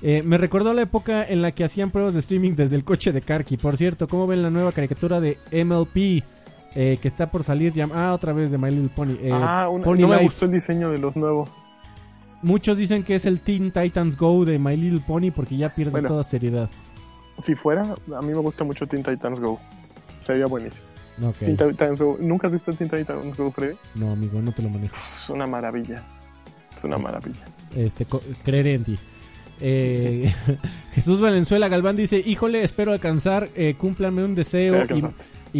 Eh, me recordó la época en la que hacían pruebas de streaming desde el coche de Karki. Por cierto, ¿cómo ven la nueva caricatura de MLP? eh, que está por salir ya... Ah, otra vez de My Little Pony. Eh, ah, una- Pony no me Life. gustó el diseño de los nuevos. Muchos dicen que es el Teen Titans Go de My Little Pony porque ya pierde Bueno. toda seriedad. Si fuera, a mí me gusta mucho Teen Titans Go. Sería buenísimo. Ok, Teen Titans Go. ¿Nunca has visto Teen Titans Go, Freddy? no amigo, no te lo manejo. Es una maravilla. Es una maravilla. este, creeré en ti. Eh, Jesús Valenzuela Galván dice, híjole, espero alcanzar, eh, cúmplanme un deseo y,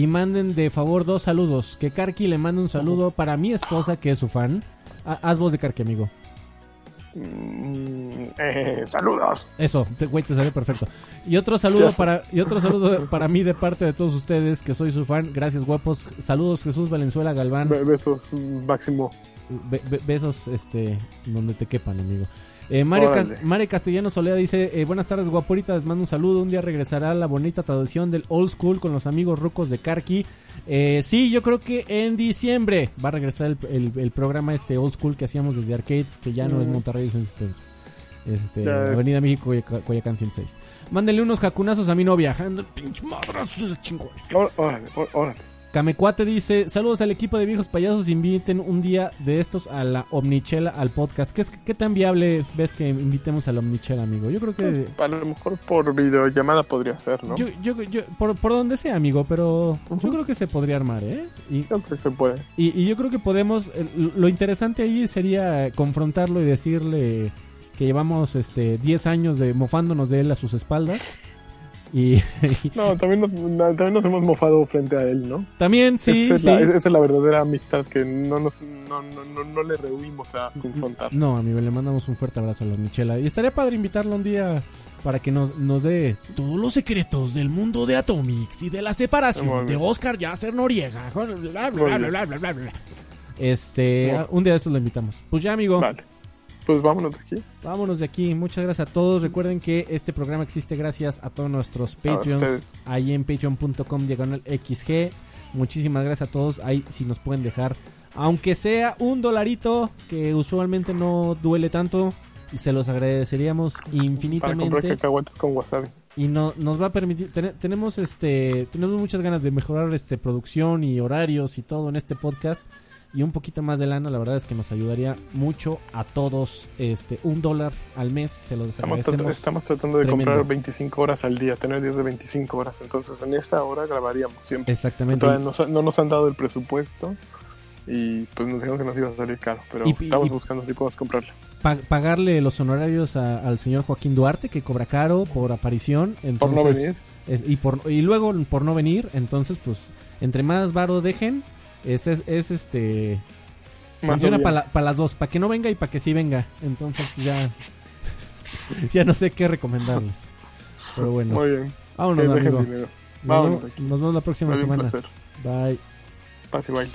y manden de favor dos saludos. Que Karki le mande un saludo para mi esposa, que es su fan. Ha- haz voz de Karki, amigo. Mm, eh, saludos. Eso, te, güey, te salió perfecto. Y otro saludo para y otro saludo para mí de parte de todos ustedes, que soy su fan. Gracias, guapos. Saludos, Jesús Valenzuela Galván. Be- besos, máximo. Be- be- besos este donde te quepan, amigo. Eh, Mario, Órale. Cas- Mario Castellano Solea dice, eh, buenas tardes guapuritas, les mando un saludo, un día regresará la bonita tradición del old school con los amigos rucos de Karki. Eh, sí, yo creo que en diciembre va a regresar el, el- el programa este old school que hacíamos desde Arcade, que ya no es. Monterrey, es este, es este. Avenida México, Coyac- Coyacán 106. Mándenle unos jacunazos a mi novia. Ando, pinche Órale, órale. Camecuate dice, saludos al equipo de viejos payasos, inviten un día de estos a la Omnichela, al podcast. ¿Qué, es, ¿Qué tan viable ves que invitemos a la Omnichela, amigo? Yo creo que... A lo mejor por videollamada podría ser, ¿no? Yo, yo, yo- por, por donde sea, amigo, pero yo creo que se podría armar, ¿eh? Y, Creo que se puede. y, y yo creo que podemos... el- Lo interesante ahí sería confrontarlo y decirle que llevamos este 10 años de mofándonos de él a sus espaldas. Y, No, también nos, también nos hemos mofado frente a él, ¿no? también, sí, esa, es sí. la, esa es la verdadera amistad que no, nos, no, no, no, no le rehuimos a confrontar. No, amigo, le mandamos un fuerte abrazo a la Michela. Y estaría padre invitarlo un día para que nos, nos dé todos los secretos del mundo de Atomics y de la separación de Oscar Yasser Noriega. Bla, bla, bla, Muy bla, bien. bla, bla, bla, bla. Este, un día de estos lo invitamos. Pues ya, amigo. Vale. Pues vámonos de aquí. Vámonos de aquí. Muchas gracias a todos. Recuerden que este programa existe gracias a todos nuestros Patreons. ahí en patreon.com diagonal XG. Muchísimas gracias a todos. Ahí si nos pueden dejar, aunque sea un dolarito, que usualmente no duele tanto. Y se los agradeceríamos Para comprar infinitamente. con wasabi. y no, nos va a permitir tene- tenemos este tenemos muchas ganas de mejorar este producción y horarios y todo en este podcast y un poquito más de lana la verdad es que nos ayudaría mucho a todos este un dólar al mes se los Estamos, estamos tratando de Tremendo. comprar 25 horas al día, tener días de 25 horas. Entonces, en esa hora grabaríamos siempre. exactamente ha- no nos han dado el presupuesto y pues nos dijeron que nos iba a salir caro. Pero Y- estamos y- buscando si podemos comprarla. Pa- pagarle los honorarios a- al señor Joaquín Duarte que cobra caro por aparición Por entonces no venir. es- y por y luego por no venir entonces pues entre más varo dejen es, es, este. Funciona para la, pa las dos, para que no venga y para que sí venga. Entonces ya. ya no sé qué recomendarles. Pero bueno. Muy bien. Vámonos, amigo. Nos, nos, vemos la próxima semana. Bye. Pase baile.